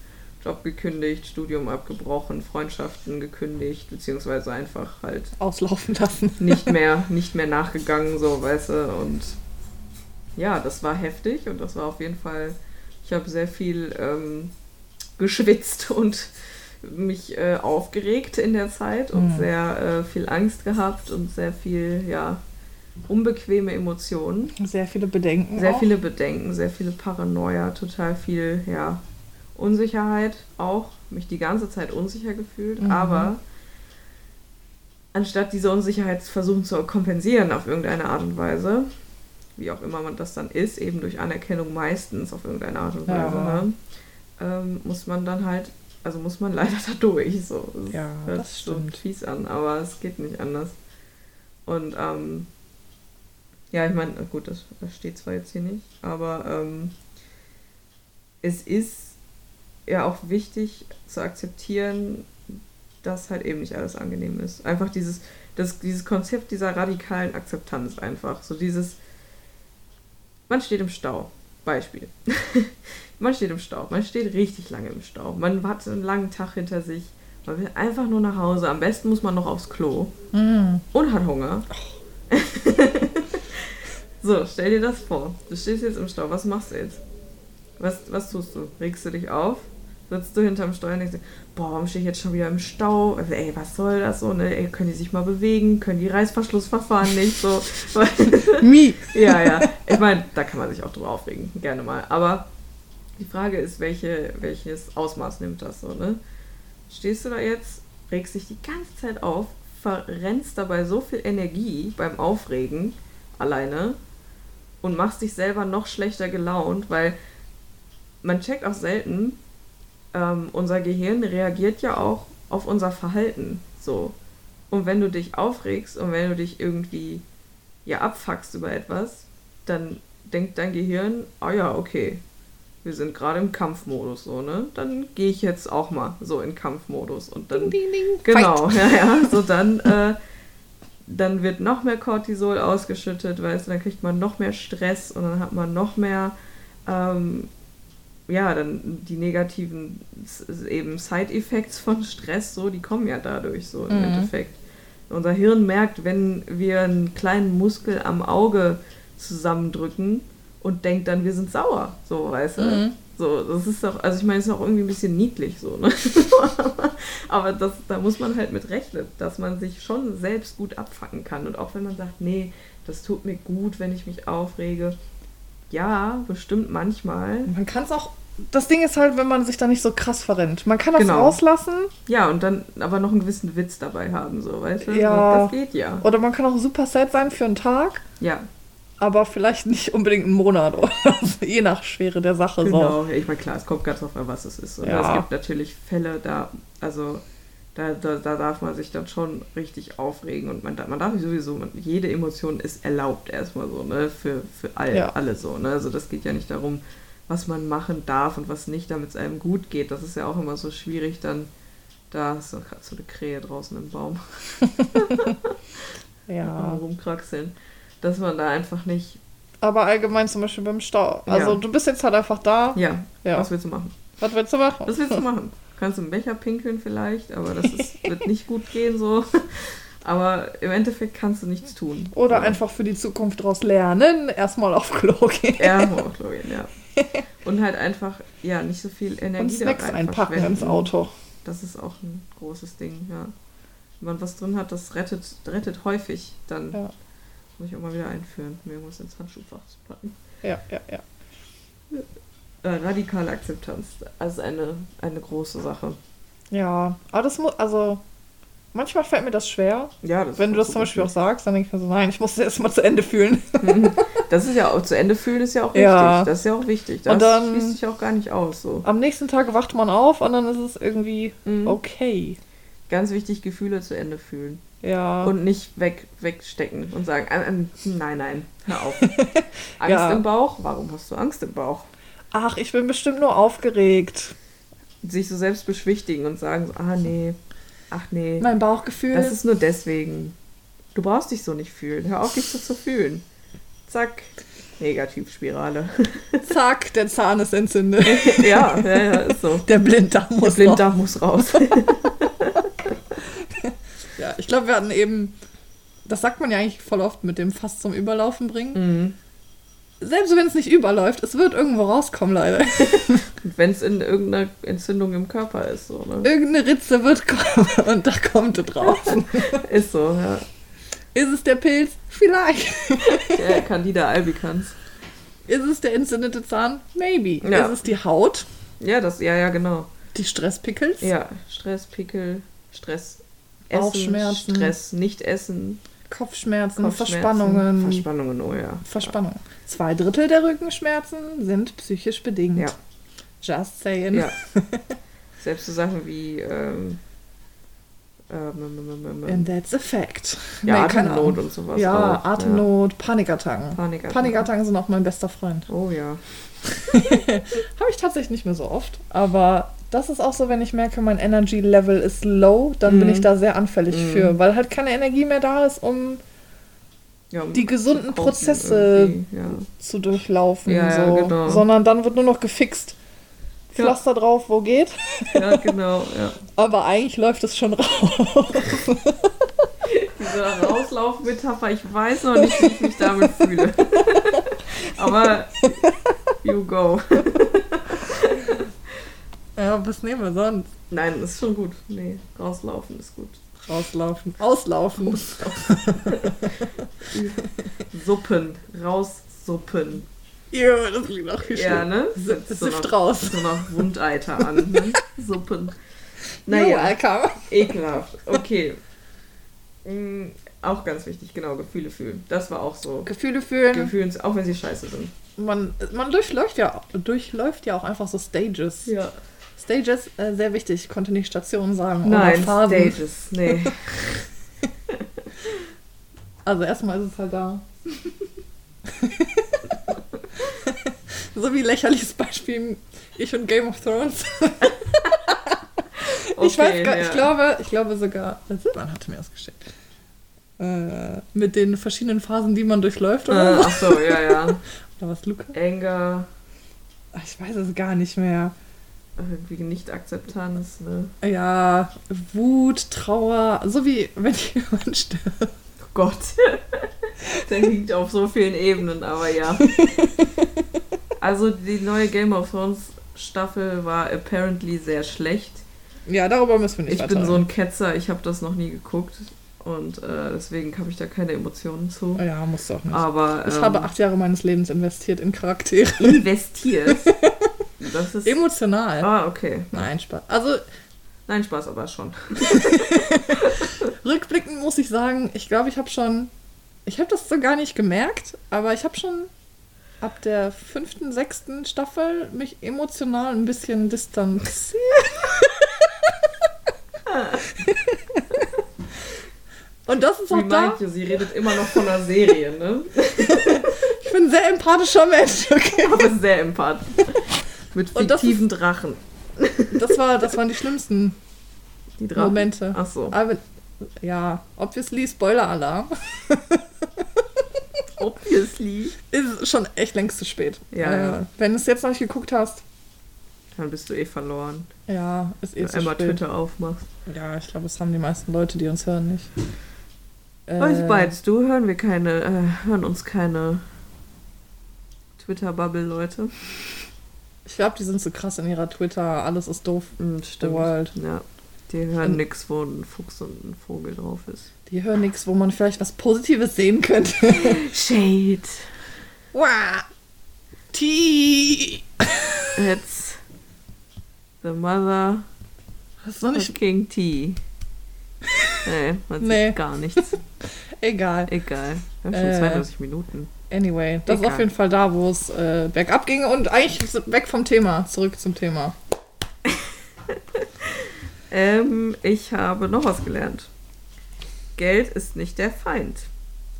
Job gekündigt, Studium abgebrochen, Freundschaften gekündigt, beziehungsweise einfach halt Auslaufen lassen. nicht mehr, nicht mehr nachgegangen, so, weißt du, und ja, das war heftig und das war auf jeden Fall, ich habe sehr viel ähm, geschwitzt und mich äh, aufgeregt in der Zeit und Mhm. sehr äh, viel Angst gehabt und sehr viel, ja, unbequeme Emotionen. Sehr viele Bedenken. Sehr auch. viele Bedenken, sehr viele Paranoia, total viel, ja, Unsicherheit auch. Mich die ganze Zeit unsicher gefühlt, Mhm. aber anstatt diese Unsicherheit versuchen zu kompensieren auf irgendeine Art und Weise, wie auch immer man das dann ist, eben durch Anerkennung meistens auf irgendeine Art und Weise, Ja. ne, ähm, muss man dann halt, also muss man leider da durch. So. Es Ja, hört das sich so stimmt. fies an, aber es geht nicht anders. Und ähm, ja, ich meine, gut, das, das steht zwar jetzt hier nicht, aber ähm, es ist ja auch wichtig zu akzeptieren, dass halt eben nicht alles angenehm ist. Einfach dieses, das, dieses Konzept dieser radikalen Akzeptanz einfach. So dieses, man steht im Stau. Beispiel. man steht im Stau. Man steht richtig lange im Stau. Man hat einen langen Tag hinter sich. Man will einfach nur nach Hause. Am besten muss man noch aufs Klo Mhm. und hat Hunger. so, stell dir das vor. Du stehst jetzt im Stau. Was machst du jetzt? Was, was tust du? Regst du dich auf? Sitzt du hinterm Steuer und denkst, dir, boah, warum stehe ich jetzt schon wieder im Stau? Also, ey, was soll das so? Ne? Ey, können die sich mal bewegen? Können die Reißverschlussverfahren nicht so? Mi. ja, ja. Ich meine, da kann man sich auch drüber aufregen, gerne mal. Aber die Frage ist, welche, welches Ausmaß nimmt das so, ne? Stehst du da jetzt, regst dich die ganze Zeit auf, verrennst dabei so viel Energie beim Aufregen alleine und machst dich selber noch schlechter gelaunt, weil man checkt auch selten, ähm, unser Gehirn reagiert ja auch auf unser Verhalten so. Und wenn du dich aufregst und wenn du dich irgendwie ja abfuckst über etwas, dann denkt dein Gehirn, ah ja, okay, wir sind gerade im Kampfmodus so, ne? Dann gehe ich jetzt auch mal so in Kampfmodus und dann Ding, ding, ding. Genau, ja, ja. So dann, äh, dann wird noch mehr Cortisol ausgeschüttet, weißt du, dann kriegt man noch mehr Stress und dann hat man noch mehr, ähm, ja, dann die negativen eben Side-Effects von Stress, so, die kommen ja dadurch so im Mhm. Endeffekt. Unser Hirn merkt, wenn wir einen kleinen Muskel am Auge zusammendrücken und denkt dann, wir sind sauer, so, weißt du? Mhm. So, das ist doch, also ich meine, es ist auch irgendwie ein bisschen niedlich so, ne? Aber das, da muss man halt mit rechnen, dass man sich schon selbst gut abfacken kann. Und auch wenn man sagt, nee, das tut mir gut, wenn ich mich aufrege. Ja, bestimmt manchmal. Man kann es auch. Das Ding ist halt, wenn man sich da nicht so krass verrennt. Man kann das Genau. rauslassen Ja, und dann aber noch einen gewissen Witz dabei haben, so, weißt du? Ja. Das geht ja. oder man kann auch super sad sein für einen Tag, Ja, aber vielleicht nicht unbedingt einen Monat oder so, je nach Schwere der Sache. So. genau. Ja, ich meine, klar, es kommt ganz drauf an, was es ist. Und Ja. es gibt natürlich Fälle, da, also da, da, da darf man sich dann schon richtig aufregen und man, man darf sowieso, man, jede Emotion ist erlaubt erstmal so, ne, für, für all, Ja. alle so, ne, also das geht ja nicht darum, was man machen darf und was nicht, damit es einem gut geht, das ist ja auch immer so schwierig dann, da ist gerade so eine Krähe draußen im Baum, Ja. rumkraxeln, dass man da einfach nicht, Aber allgemein zum Beispiel beim Stau. Also Ja. du bist jetzt halt einfach da. ja, Ja. was willst du machen? Was willst du machen? Was willst du machen? Kannst du einen Becher pinkeln vielleicht, aber das ist, wird nicht gut gehen so. Aber im Endeffekt kannst du nichts tun. Oder so. einfach für die Zukunft daraus lernen, erstmal auf Klo gehen. Ja, Hochlogen, ja. Und halt einfach, ja, nicht so viel Energie Und Snacks da einpacken ins. Auto. Das ist auch ein großes Ding, ja. Wenn man was drin hat, das rettet, rettet häufig, dann Ja. Muss ich auch mal wieder einführen, mir irgendwas ins Handschuhfach zu packen. Ja, ja, ja. Äh, radikale Akzeptanz, also eine, eine große Sache. Ja, aber das muss, also manchmal fällt mir das schwer. Ja, das Wenn du das zum Beispiel auch sagst, dann denke ich mir so, nein, ich muss das erstmal zu Ende fühlen. Das ist ja auch zu Ende fühlen ist ja auch Ja. wichtig. Das ist ja auch wichtig. Das Und dann- schließt sich auch gar nicht aus. So. Am nächsten Tag wacht man auf und dann ist es irgendwie Mhm. okay. Ganz wichtig, Gefühle zu Ende fühlen. Ja. Und nicht weg, wegstecken und sagen, ähm, ähm, nein, nein, hör auf. Angst Ja. im Bauch? Warum hast du Angst im Bauch? Ach, ich bin bestimmt nur aufgeregt. Sich so selbst beschwichtigen und sagen, so, ah nee, ach nee, Mein Bauchgefühl. das ist nur deswegen. Du brauchst dich so nicht fühlen. Hör auf, dich so zu fühlen. Zack, Negativspirale. zack, der Zahn ist entzündet. ja, ja, ja, ist so. Der Blinddarm Der muss raus. Blinddarm muss raus. Ja, ich glaube, wir hatten eben, das sagt man ja eigentlich voll oft mit dem fast zum Überlaufen bringen. mhm. Selbst wenn es nicht überläuft, es wird irgendwo rauskommen, leider. Wenn es in irgendeiner Entzündung im Körper ist, so, ne? Irgendeine Ritze wird kommen und da kommt es drauf. Ist so, ja. Ist es der Pilz? Vielleicht. Der Candida albicans. Ist es der entzündete Zahn? Maybe. Ja. Ist es die Haut? Ja, das, ja, ja, genau. Die Stresspickels? Ja, Stress, Pickel, Stress, Essen, Bauchschmerzen. Stress, nicht essen, Kopfschmerzen, Kopfschmerzen, Verspannungen. Verspannungen, oh ja. Verspannung. Zwei Drittel der Rückenschmerzen sind psychisch bedingt. Ja. Just saying. Ja. Selbst so Sachen wie ähm, ähm, ähm, ähm, ähm, And that's a fact. ja, Nee, Atemnot und sowas. Ja, auch. Atemnot, Panikattacken. Ja. Panikattacken. Panikattacken sind auch mein bester Freund. Oh ja. Habe ich tatsächlich nicht mehr so oft. Aber das ist auch so, wenn ich merke, mein Energy Level ist low, dann bin Mhm. ich da sehr anfällig Mhm. für, weil halt keine Energie mehr da ist, um ja um Die gesunden Prozesse- Ja. zu durchlaufen. Ja, so. genau. Sondern dann wird nur noch gefixt. Pflaster drauf, wo geht. ja, genau. Ja. Aber eigentlich läuft es schon raus. Diese Rauslauf-Metapher, ich weiß noch nicht, wie ich mich damit fühle. Aber you go. Ja, was nehmen wir sonst? Nein, ist schon gut. Nee, rauslaufen ist gut. Rauslaufen. Auslaufen. Suppen, raussuppen. Ja, das klingt auch viel Ja, ne? Sift- noch, raus. So noch Wundeiter an. Ne? Suppen. Naja, welcome. ekelhaft. Okay. Mm, auch ganz wichtig, genau, Gefühle fühlen. Das war auch so. Gefühle fühlen. Gefühlen, auch wenn sie scheiße sind. Man, man durchläuft ja, durchläuft ja auch einfach so Stages. Ja. Stages, äh, sehr wichtig. Ich konnte nicht Stationen sagen. Nein. Stages. Nee. Also erstmal ist es halt da. so wie lächerliches Beispiel ich und Game of Thrones. ich weiß gar, ja. ich glaube, ich glaube sogar, Silvan hatte mir das geschickt. Äh, mit den verschiedenen Phasen, die man durchläuft Äh, oder so. ach so, ja, ja. Oder was, Luca? Anger, Ich weiß es gar nicht mehr. Irgendwie Nicht-Akzeptanz, ne? Ja, Wut, Trauer, so wie wenn jemand stirbt. Oh Gott. Der liegt auf so vielen Ebenen, aber ja. Also die neue Game of Thrones Staffel war apparently sehr schlecht. Ja, darüber müssen wir nicht Ich bin so ein Ketzer, ich habe das noch nie geguckt und äh, deswegen habe ich da keine Emotionen zu. Ja, musst du auch nicht. Aber ich ähm, habe acht Jahre meines Lebens investiert in Charaktere. investiert. Das ist. Emotional. Ah, okay. Nein, Spaß. Also, Nein, Spaß aber schon. rückblickend muss ich sagen, ich glaube, ich habe schon. Ich habe das so gar nicht gemerkt, aber ich habe schon ab der fünften, sechsten Staffel mich emotional ein bisschen distanziert. Und das ist Wie auch da. meint ihr? Sie redet immer noch von einer Serie, ne? Ich bin ein sehr empathischer Mensch, okay? Aber sehr empathisch. Mit Und das fiktiven Drachen. Das, war, das waren die schlimmsten Die Drachen. Momente. Ach so. Aber ja, obviously Spoiler-Alarm. Obviously. Ist schon echt längst zu spät. Ja, Äh, ja. Wenn du es jetzt noch nicht geguckt hast, Dann bist du eh verloren. ja, ist eh Wenn du zu einmal spät. Twitter aufmachst. Ja, ich glaube, das haben die meisten Leute, die uns hören, nicht. Äh, Weiß beides. Du hören wir keine, äh, hören uns keine Twitter-Bubble-Leute. Ich glaube, die sind so krass in ihrer Twitter, alles ist doof. Hm, stimmt. World. Ja. Die hören Und- nix, wo ein Fuchs und ein Vogel drauf ist. Die hören nichts, wo man vielleicht was Positives sehen könnte. Shade. Wow. Tea. It's the mother Das ist noch nicht fucking tea. Nee, man sieht Nee. gar nichts. egal. Egal. Wir haben schon Äh. 32 Minuten. Anyway, das ist auf jeden Fall da, wo es äh, bergab ging und eigentlich weg vom Thema, zurück zum Thema. Ähm, ich habe noch was gelernt. Geld ist nicht der Feind.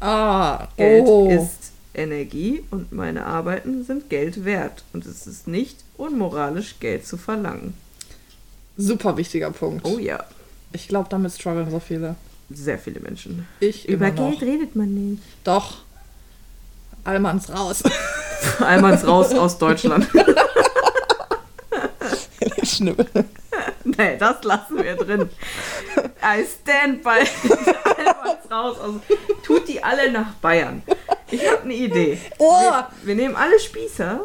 Ah, Geld oh. ist Energie und meine Arbeiten sind Geld wert. Und es ist nicht unmoralisch, Geld zu verlangen. Super wichtiger Punkt. Oh ja, Ich glaube, damit strugglen so viele. sehr viele Menschen. Ich Über. Geld redet man nicht. Doch. Allmanns raus. Einmal raus aus Deutschland. Schnibbel. nee, das lassen wir drin. I stand by. Einmal raus aus. Tut die alle nach Bayern. Ich habe eine Idee. Oh! Wir, wir nehmen alle Spießer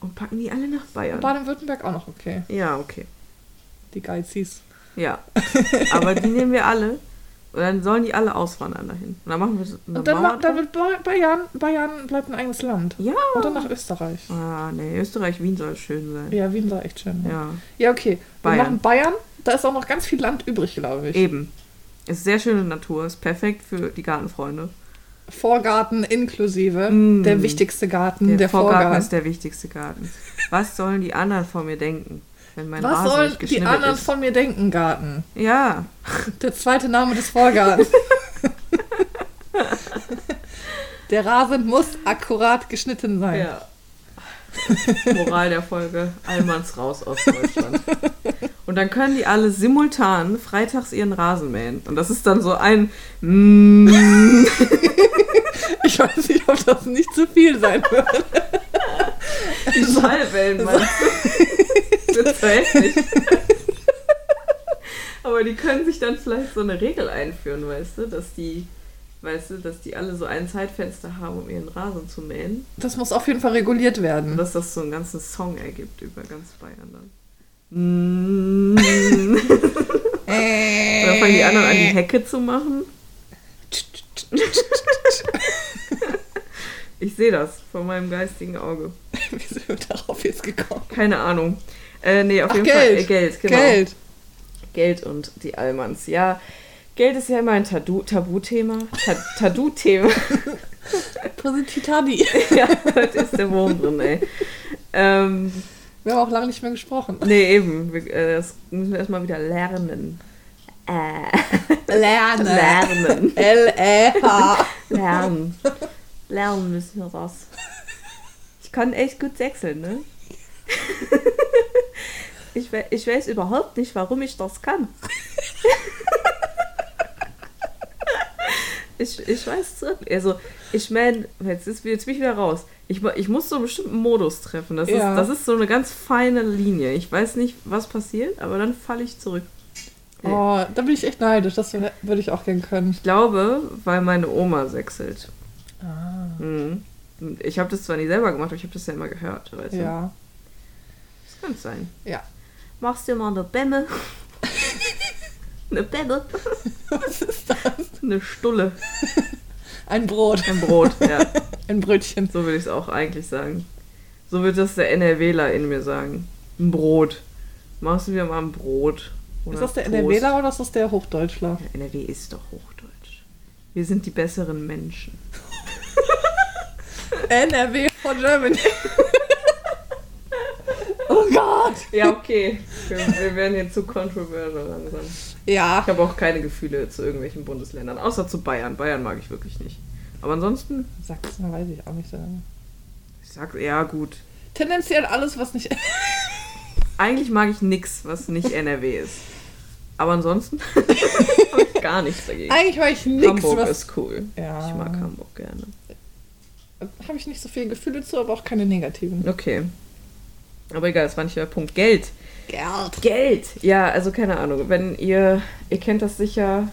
und packen die alle nach Bayern. Baden-Württemberg auch noch okay. Ja, okay. Die Geizis. Ja. Aber die nehmen wir alle. Und dann sollen die alle auswandern dahin. Und dann machen wir eine Und dann, Mauer dann wird Ba- Bayern, Bayern bleibt ein eigenes Land. Ja. Oder nach Österreich. Ah, nee, Österreich, Wien soll schön sein. Ja, Wien war echt schön. ne? Ja, Ja, okay. Wir Bayern. machen Bayern. Da ist auch noch ganz viel Land übrig, glaube ich. eben. Ist sehr schöne Natur, ist perfekt für die Gartenfreunde. Vorgarten inklusive. Mm. Der wichtigste Garten, der, Der, Vorgarten, Vorgarten. ist der wichtigste Garten. Was sollen die anderen von mir denken, wenn mein Was Rasen sollen die anderen ist? von mir denken, Garten? Ja, Der zweite Name des Vorgartens. der Rasen muss akkurat geschnitten sein. ja. Moral der Folge, Allmanns raus aus Deutschland. Und dann können die alle simultan freitags ihren Rasen mähen. Und das ist dann so ein mm, Ich weiß nicht, ob das nicht zu viel sein wird. die Schallwellen, meinst du? Das so heftig. Aber die können sich dann vielleicht so eine Regel einführen, weißt du, dass die, weißt du, dass die alle so ein Zeitfenster haben, um ihren Rasen zu mähen. Das muss auf jeden Fall reguliert Und werden. dass das so einen ganzen Song ergibt über ganz Bayern dann. Mm. Und dann fangen die anderen an, die Hecke zu machen. Ich sehe das vor meinem geistigen Auge. Wie sind wir darauf jetzt gekommen? Keine Ahnung. Äh, nee, auf Ach, jeden Geld. Fall. Äh, Geld, genau. Geld. Geld und die Allmanns. Ja, Geld ist ja immer ein Tabu- Tabuthema. Ta Tabu-Thema. Präsentitadi. ja, das ist der Wurm drin, ey. Ähm, Wir haben auch lange nicht mehr gesprochen. nee, eben. Wir, äh, das müssen wir erstmal wieder lernen. Äh, Lernen. lernen. L-E-H. Lernen. Lernen müssen wir das. Ich kann echt gut sechseln, ne? Ich, we ich weiß überhaupt nicht, warum ich das kann. Ich, ich weiß es. Also, Ich meine, jetzt, ist, jetzt bin ich wieder raus. Ich, ich muss so einen bestimmten Modus treffen. Das, Ja. ist, das ist so eine ganz feine Linie. Ich weiß nicht, was passiert, aber dann falle ich zurück. Oh, da bin ich echt neidisch. Das würde ich auch gern können. Ich glaube, weil meine Oma sechselt. Ah. Mhm. Ich habe das zwar nie selber gemacht, aber ich habe das ja immer gehört. Weißt du? Ja. Das könnte sein. Ja. Machst du mal eine Bämme? eine Bämme? Was ist das? Eine Stulle. Ein Brot. Ein Brot, ja. Ein Brötchen. So würde ich es auch eigentlich sagen. So wird das der NRWler in mir sagen. Ein Brot. Machst du mir mal ein Brot. Ist das der Toast. NRWler oder ist das der Hochdeutschler? Ja, NRW ist doch Hochdeutsch. Wir sind die besseren Menschen. NRW von Germany. Ja, okay. Wir, wir werden hier zu controversial langsam. Ja. Ich habe auch keine Gefühle zu irgendwelchen Bundesländern, außer zu Bayern. Bayern mag ich wirklich nicht. Aber ansonsten, Sachsen weiß ich auch nicht so. ich sag, ja gut. Tendenziell alles, was nicht. Eigentlich mag ich nix, was nicht NRW ist. Aber ansonsten habe ich gar nichts dagegen. Eigentlich war ich nichts, Hamburg was. ist cool. Ja. Ich mag Hamburg gerne. Habe ich nicht so viele Gefühle zu, aber auch keine negativen. Okay. Aber egal, das war nicht der Punkt. Geld. Geld. Geld! Ja, also keine Ahnung. Wenn ihr, ihr kennt das sicher,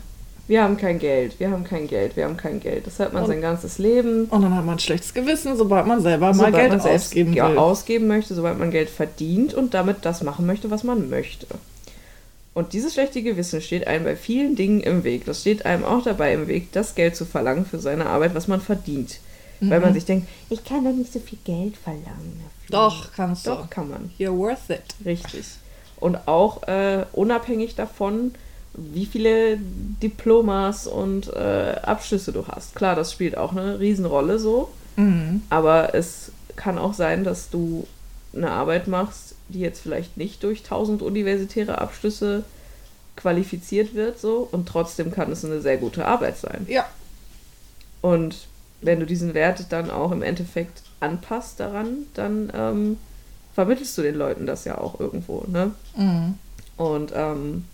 wir haben kein Geld, wir haben kein Geld, wir haben kein Geld. Das hat man Und- sein ganzes Leben. Und dann hat man ein schlechtes Gewissen, sobald man selber mal sobald Geld man selbst ausgeben ja, will. ausgeben möchte, sobald man Geld verdient und damit das machen möchte, was man möchte. Und dieses schlechte Gewissen steht einem bei vielen Dingen im Weg. Das steht einem auch dabei im Weg, das Geld zu verlangen für seine Arbeit, was man verdient. Weil man sich denkt, ich kann doch nicht so viel Geld verlangen. Doch, kannst du. Doch, kann man. You're worth it. Richtig. Und auch äh, unabhängig davon, wie viele Diplomas und äh, Abschlüsse du hast. Klar, das spielt auch eine Riesenrolle so. Mhm. Aber es kann auch sein, dass du eine Arbeit machst, die jetzt vielleicht nicht durch tausend universitäre Abschlüsse qualifiziert wird, so und trotzdem kann es eine sehr gute Arbeit sein. Ja. Und wenn du diesen Wert dann auch im Endeffekt anpasst daran, dann ähm, vermittelst du den Leuten das ja auch irgendwo, ne? Mhm. Und ähm,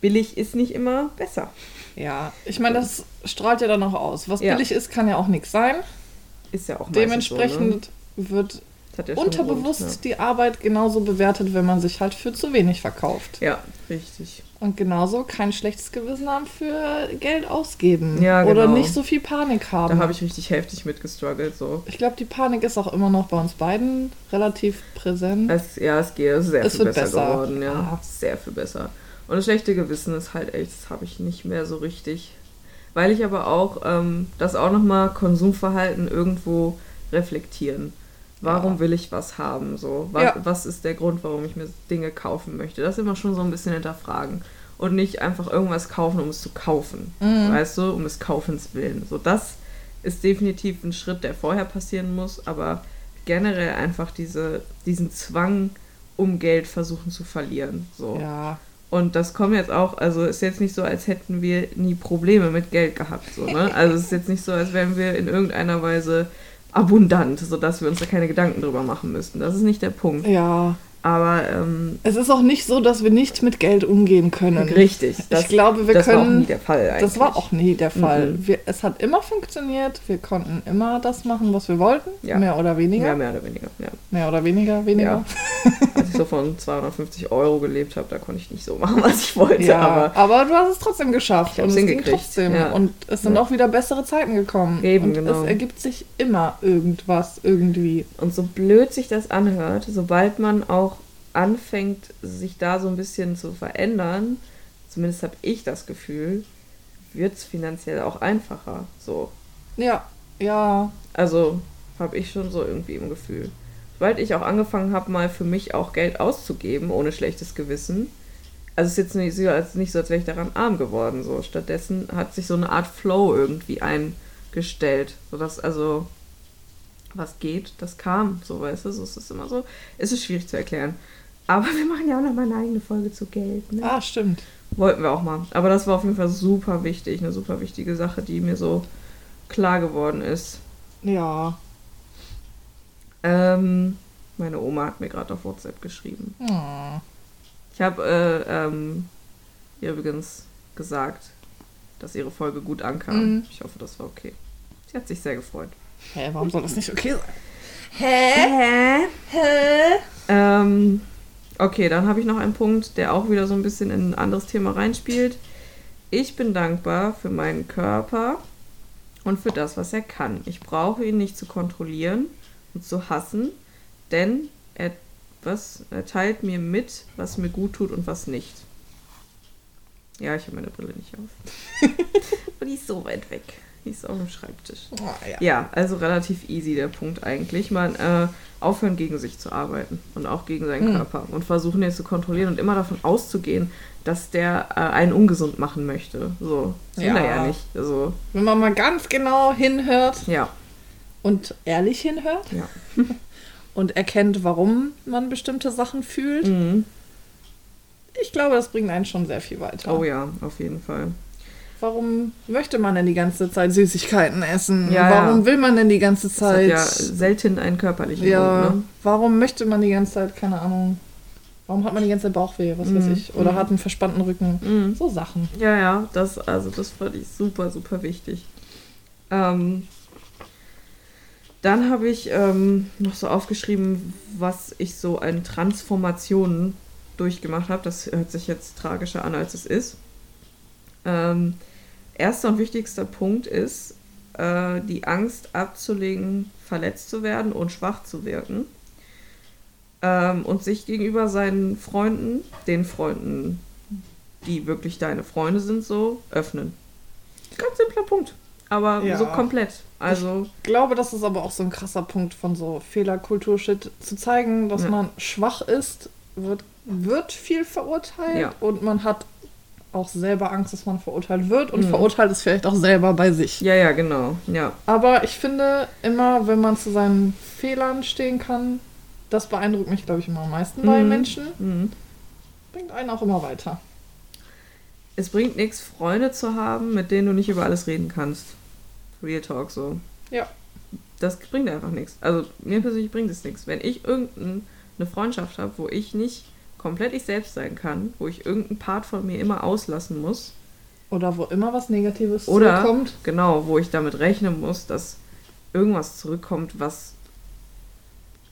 billig ist nicht immer besser. Ja, ich meine, das strahlt ja dann auch aus. Was Ja. billig ist, kann ja auch nichts sein. Ist ja auch Dementsprechend wird so, ne? Hat ja unterbewusst Grund, die Arbeit genauso bewertet, wenn man sich halt für zu wenig verkauft. ja. richtig. Und genauso kein schlechtes Gewissen haben für Geld ausgeben. Ja, Oder genau. nicht so viel Panik haben. Da habe ich richtig heftig mit gestruggelt, so. ich glaube, die Panik ist auch immer noch bei uns beiden relativ präsent. Es, ja, es geht sehr Es viel wird besser, besser. geworden, ja. Ja. Sehr viel besser. Und das schlechte Gewissen ist halt echt, das habe ich nicht mehr so richtig. Weil ich aber auch ähm, das auch nochmal Konsumverhalten irgendwo reflektieren. Warum Ja. will ich was haben? So, was, Ja. was ist der Grund, warum ich mir Dinge kaufen möchte? Das immer schon so ein bisschen hinterfragen. Und nicht einfach irgendwas kaufen, um es zu kaufen. Mhm. Weißt du, um es kaufens willen. So, das ist definitiv ein Schritt, der vorher passieren muss, aber generell einfach diese, diesen Zwang, um Geld versuchen zu verlieren. So. Ja. Und das kommt jetzt auch, also ist jetzt nicht so, als hätten wir nie Probleme mit Geld gehabt. So, ne? Also es ist jetzt nicht so, als wären wir in irgendeiner Weise abundant, sodass wir uns da keine Gedanken drüber machen müssten. Das ist nicht der Punkt. Ja. Aber ähm, Es ist auch nicht so, dass wir nicht mit Geld umgehen können. richtig, das, ich glaube, wir das war auch können. nie der Fall eigentlich. Das war auch nie der Fall. Mhm. Wir, es hat immer funktioniert. Wir konnten immer das machen, was wir wollten. Ja. Mehr oder weniger. Ja, mehr oder weniger, ja. Mehr oder weniger, weniger. Als ich so von 250 Euro gelebt habe, da konnte ich nicht so machen, was ich wollte. Ja, Aber aber, du hast es trotzdem geschafft. Ich und es ging trotzdem. ja. Und es sind Ja. auch wieder bessere Zeiten gekommen. Eben, und genau. es ergibt sich immer irgendwas irgendwie. Und so blöd sich das anhört, sobald man auch anfängt, sich da so ein bisschen zu verändern, zumindest habe ich das Gefühl, wird es finanziell auch einfacher. So. Ja, ja. Also habe ich schon so irgendwie im Gefühl. Sobald ich auch angefangen habe, mal für mich auch Geld auszugeben, ohne schlechtes Gewissen, also es ist jetzt nicht so, als, nicht so, als wäre ich daran arm geworden. So. Stattdessen hat sich so eine Art Flow irgendwie eingestellt. Sodass also was geht, das kam. So, weißt du, so ist es immer so. Es ist schwierig zu erklären. Aber wir machen ja auch noch mal eine eigene Folge zu Geld. Ne? Ah, stimmt. Wollten wir auch mal. Aber das war auf jeden Fall super wichtig. Eine super wichtige Sache, die mir so klar geworden ist. Ja. Ähm, meine Oma hat mir gerade auf WhatsApp geschrieben. Hm. Ich habe äh, ähm, ihr übrigens gesagt, dass ihre Folge gut ankam. Mhm. Ich hoffe, das war okay. Sie hat sich sehr gefreut. Hä, warum soll das nicht okay sein? Hä? Hä? Ähm, okay, dann habe ich noch einen Punkt, der auch wieder so ein bisschen in ein anderes Thema reinspielt. Ich bin dankbar für meinen Körper und für das, was er kann. Ich brauche ihn nicht zu kontrollieren und zu hassen, denn er, was, er teilt mir mit, was mir gut tut und was nicht. Ja, ich habe meine Brille nicht auf. und die ist so weit weg. Die ist auf dem Schreibtisch. Oh, ja. Ja, also relativ easy der Punkt eigentlich. Man äh, aufhören gegen sich zu arbeiten und auch gegen seinen Mhm. Körper und versuchen den zu kontrollieren und immer davon auszugehen, dass der äh, einen ungesund machen möchte. So, das will er Ja. ja nicht. Also, Wenn man mal ganz genau hinhört ja, und ehrlich hinhört ja. und erkennt, warum man bestimmte Sachen fühlt, Mhm. ich glaube, das bringt einen schon sehr viel weiter. Oh ja, auf jeden Fall. Warum möchte man denn die ganze Zeit Süßigkeiten essen? Ja, warum ja. will man denn die ganze Das hat Zeit. ja selten einen körperlichen Ja, Grund, ne? warum möchte man die ganze Zeit, keine Ahnung, warum hat man die ganze Zeit Bauchweh, was weiß Mhm, ich, oder mhm. hat einen verspannten Rücken, Mhm. so Sachen. Ja, ja, das, also das fand ich super, super wichtig. Ähm, dann habe ich ähm, noch so aufgeschrieben, was ich so an Transformationen durchgemacht habe. Das hört sich jetzt tragischer an, als es ist. Ähm, erster und wichtigster Punkt ist, äh, die Angst abzulegen, verletzt zu werden und schwach zu wirken. Ähm, und sich gegenüber seinen Freunden, den Freunden, die wirklich deine Freunde sind, so öffnen. Ganz simpler Punkt. Aber Ja. so komplett. Also, Ich glaube, das ist aber auch so ein krasser Punkt von so Fehlerkultur-Shit, zu zeigen, dass Ja. man schwach ist, wird, wird viel verurteilt Ja. und man hat auch selber Angst, dass man verurteilt wird und Mhm. verurteilt es vielleicht auch selber bei sich. ja, ja, genau. Ja. Aber ich finde immer, wenn man zu seinen Fehlern stehen kann, das beeindruckt mich, glaube ich, immer am meisten bei Mhm. Menschen. Mhm. Bringt einen auch immer weiter. Es bringt nichts, Freunde zu haben, mit denen du nicht über alles reden kannst. Real Talk so. Ja. Das bringt einfach nichts. Also mir persönlich bringt es nichts. Wenn ich irgendeine Freundschaft habe, wo ich nicht komplett ich selbst sein kann, wo ich irgendeinen Part von mir immer auslassen muss, Oder wo immer was Negatives Oder- zurückkommt. genau, wo ich damit rechnen muss, dass irgendwas zurückkommt, was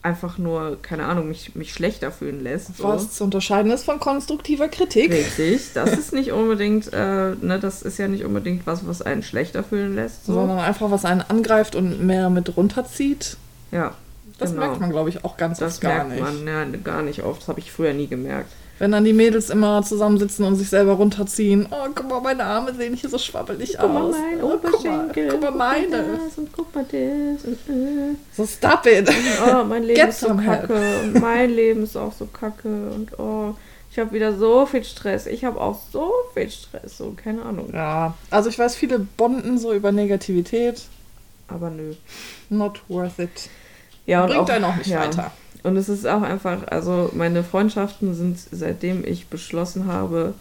einfach nur, keine Ahnung, mich, mich schlechter fühlen lässt. So. Was zu unterscheiden ist von konstruktiver Kritik. Richtig, das ist nicht unbedingt, äh, ne, das ist ja nicht unbedingt was, was einen schlechter fühlen lässt. So. Sondern einfach, was einen angreift und mehr mit runterzieht. Ja, Das Genau. merkt man, glaube ich, auch ganz das oft gar merkt nicht. man ja, gar nicht oft. Das habe ich früher nie gemerkt. Wenn dann die Mädels immer zusammensitzen und sich selber runterziehen. Oh, guck mal, meine Arme sehen hier so schwabbelig aus. oh, guck mal, guck mal meine. das und guck mal das und äh. So, stop it. Oh, mein Leben Get ist so help. kacke und mein Leben ist auch so kacke und oh, ich habe wieder so viel Stress. Ich habe auch so viel Stress. So, keine Ahnung. Ja, also ich weiß, viele bonden so über Negativität. Aber nö. Not worth it. Ja, und Bringt einen auch nicht ja. weiter. Und es ist auch einfach, also meine Freundschaften sind, seitdem ich beschlossen habe,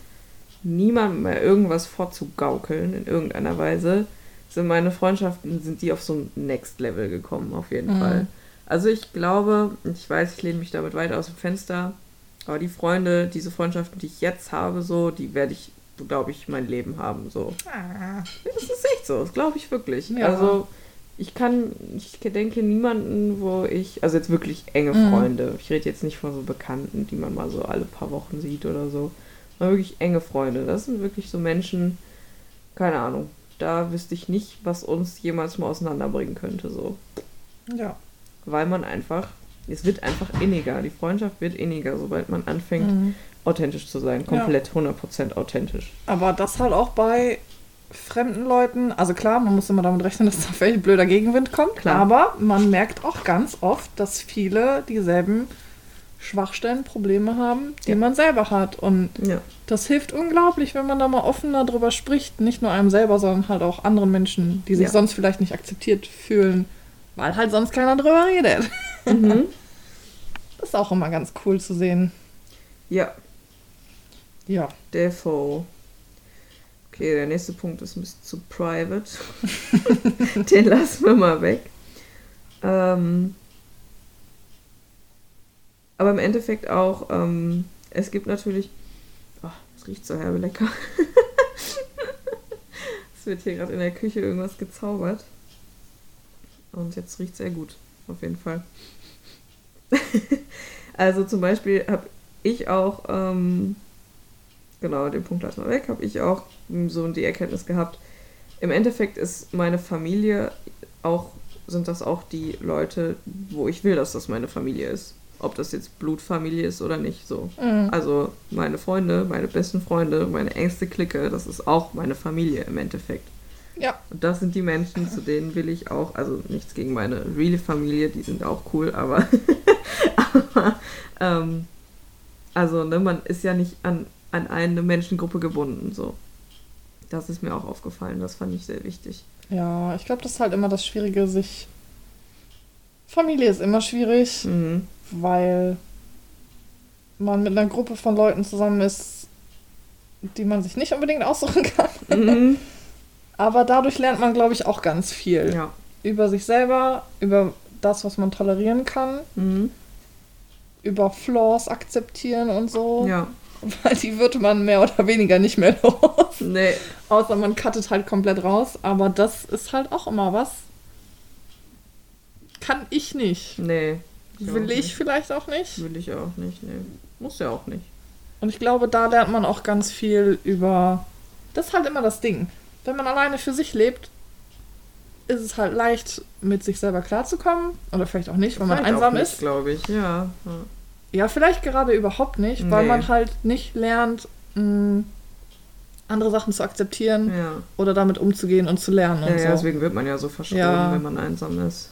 niemandem mehr irgendwas vorzugaukeln in irgendeiner Weise, sind meine Freundschaften, sind die auf so ein Next Level gekommen, auf jeden Mhm. Fall. Also ich glaube, ich weiß, ich lehne mich damit weit aus dem Fenster, aber die Freunde, diese Freundschaften, die ich jetzt habe, so, die werde ich, glaube ich, mein Leben haben, so. Ah. Das ist echt so, das glaube ich wirklich. Ja. Also ich kann, ich denke niemanden, wo ich, also jetzt wirklich enge Mhm. Freunde. Ich rede jetzt nicht von so Bekannten, die man mal so alle paar Wochen sieht oder so. Aber wirklich enge Freunde. Das sind wirklich so Menschen, keine Ahnung. Da wüsste ich nicht, was uns jemals mal auseinanderbringen könnte, so. Ja. Weil man einfach, es wird einfach inniger. Die Freundschaft wird inniger, sobald man anfängt, Mhm. authentisch zu sein. Komplett 100% authentisch. Aber das halt auch bei fremden Leuten. Also klar, man muss immer damit rechnen, dass da vielleicht blöder Gegenwind kommt. Klar. Aber man merkt auch ganz oft, dass viele dieselben Schwachstellen, Probleme haben, die Ja. man selber hat. Und Ja. das hilft unglaublich, wenn man da mal offener drüber spricht. Nicht nur einem selber, sondern halt auch anderen Menschen, die sich Ja. sonst vielleicht nicht akzeptiert fühlen, weil halt sonst keiner drüber redet. Mhm. Das ist auch immer ganz cool zu sehen. ja. Ja. Defo. Okay, der nächste Punkt ist ein bisschen zu private. Den lassen wir mal weg. Ähm, aber im Endeffekt auch, ähm, es gibt natürlich. Oh, es riecht so herbe lecker. es wird hier gerade in der Küche irgendwas gezaubert. Und jetzt riecht sehr gut, auf jeden Fall. also zum Beispiel habe ich auch, ähm, genau, den Punkt lassen wir weg, habe ich auch so die Erkenntnis gehabt, im Endeffekt ist meine Familie auch, sind das auch die Leute, wo ich will, dass das meine Familie ist. Ob das jetzt Blutfamilie ist oder nicht, so. Mhm. Also meine Freunde, meine besten Freunde, meine engste Clique, das ist auch meine Familie im Endeffekt. Ja. Und das sind die Menschen, zu denen will ich auch, also nichts gegen meine reale Familie, die sind auch cool, aber, aber ähm, also ne, man ist ja nicht an, an eine Menschengruppe gebunden, so. Das ist mir auch aufgefallen, das fand ich sehr wichtig. Ja, ich glaube, das ist halt immer das Schwierige, sich. Familie ist immer schwierig, Mhm. weil man mit einer Gruppe von Leuten zusammen ist, die man sich nicht unbedingt aussuchen kann. Mhm. Aber dadurch lernt man, glaube ich, auch ganz viel. Ja. Über sich selber, über das, was man tolerieren kann, Mhm. über Flaws akzeptieren und so. Ja. Weil die wird man mehr oder weniger nicht mehr los. Nee. Außer man cuttet halt komplett raus. Aber das ist halt auch immer was. Kann ich nicht. Nee. Will auch ich nicht. vielleicht auch nicht. Will ich auch nicht, nee. Muss ja auch nicht. Und ich glaube, da lernt man auch ganz viel über. Das ist halt immer das Ding. Wenn man alleine für sich lebt, ist es halt leicht, mit sich selber klarzukommen. Oder vielleicht auch nicht, wenn man einsam nicht, ist. glaube ich, ja. ja. Ja, vielleicht gerade überhaupt nicht, weil Nee. man halt nicht lernt, mh, andere Sachen zu akzeptieren Ja. oder damit umzugehen und zu lernen und ja, so. deswegen wird man ja so verschroben, Ja. wenn man einsam ist.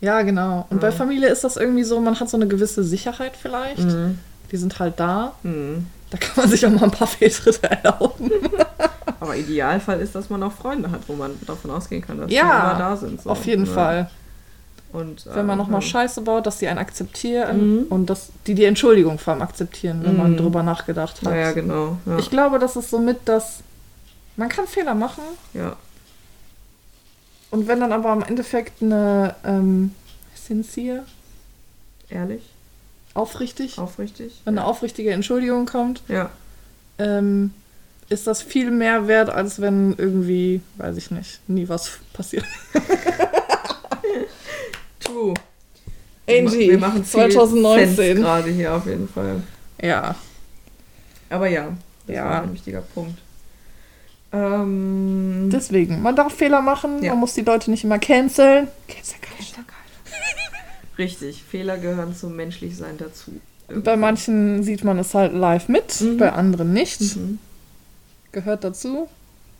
Ja, genau. Und bei. Familie ist das irgendwie so, man hat so eine gewisse Sicherheit vielleicht. Mhm. Die sind halt da. Mhm. Da kann man sich auch mal ein paar Fehltritte erlauben. Aber Idealfall ist, dass man auch Freunde hat, wo man davon ausgehen kann, dass Ja, die immer da sind. so. Auf jeden. Fall. Und, Wenn man äh, nochmal ja. Scheiße baut, dass die einen akzeptieren Mhm. und dass die die Entschuldigung vor allem akzeptieren, wenn man Mhm. drüber nachgedacht hat. Ja, ja, genau. Ja. Ich glaube, das ist somit das. Man kann Fehler machen ja. und wenn dann aber im Endeffekt eine ähm, sincere, Ehrlich, aufrichtig, aufrichtig. wenn eine aufrichtige Entschuldigung kommt, Ja, ähm, ist das viel mehr wert, als wenn irgendwie, weiß ich nicht, nie was passiert. true. Angie, wir machen viel 2019. Sense gerade hier auf jeden Fall. Ja, Aber ja, das Ja. war ein wichtiger Punkt. Ähm, deswegen, man darf Fehler machen, Ja. man muss die Leute nicht immer canceln. Cancel Culture. richtig, Fehler gehören zum Menschlichsein dazu. Bei manchen sieht man es halt live mit, Mhm. bei anderen nicht. Mhm. Gehört dazu.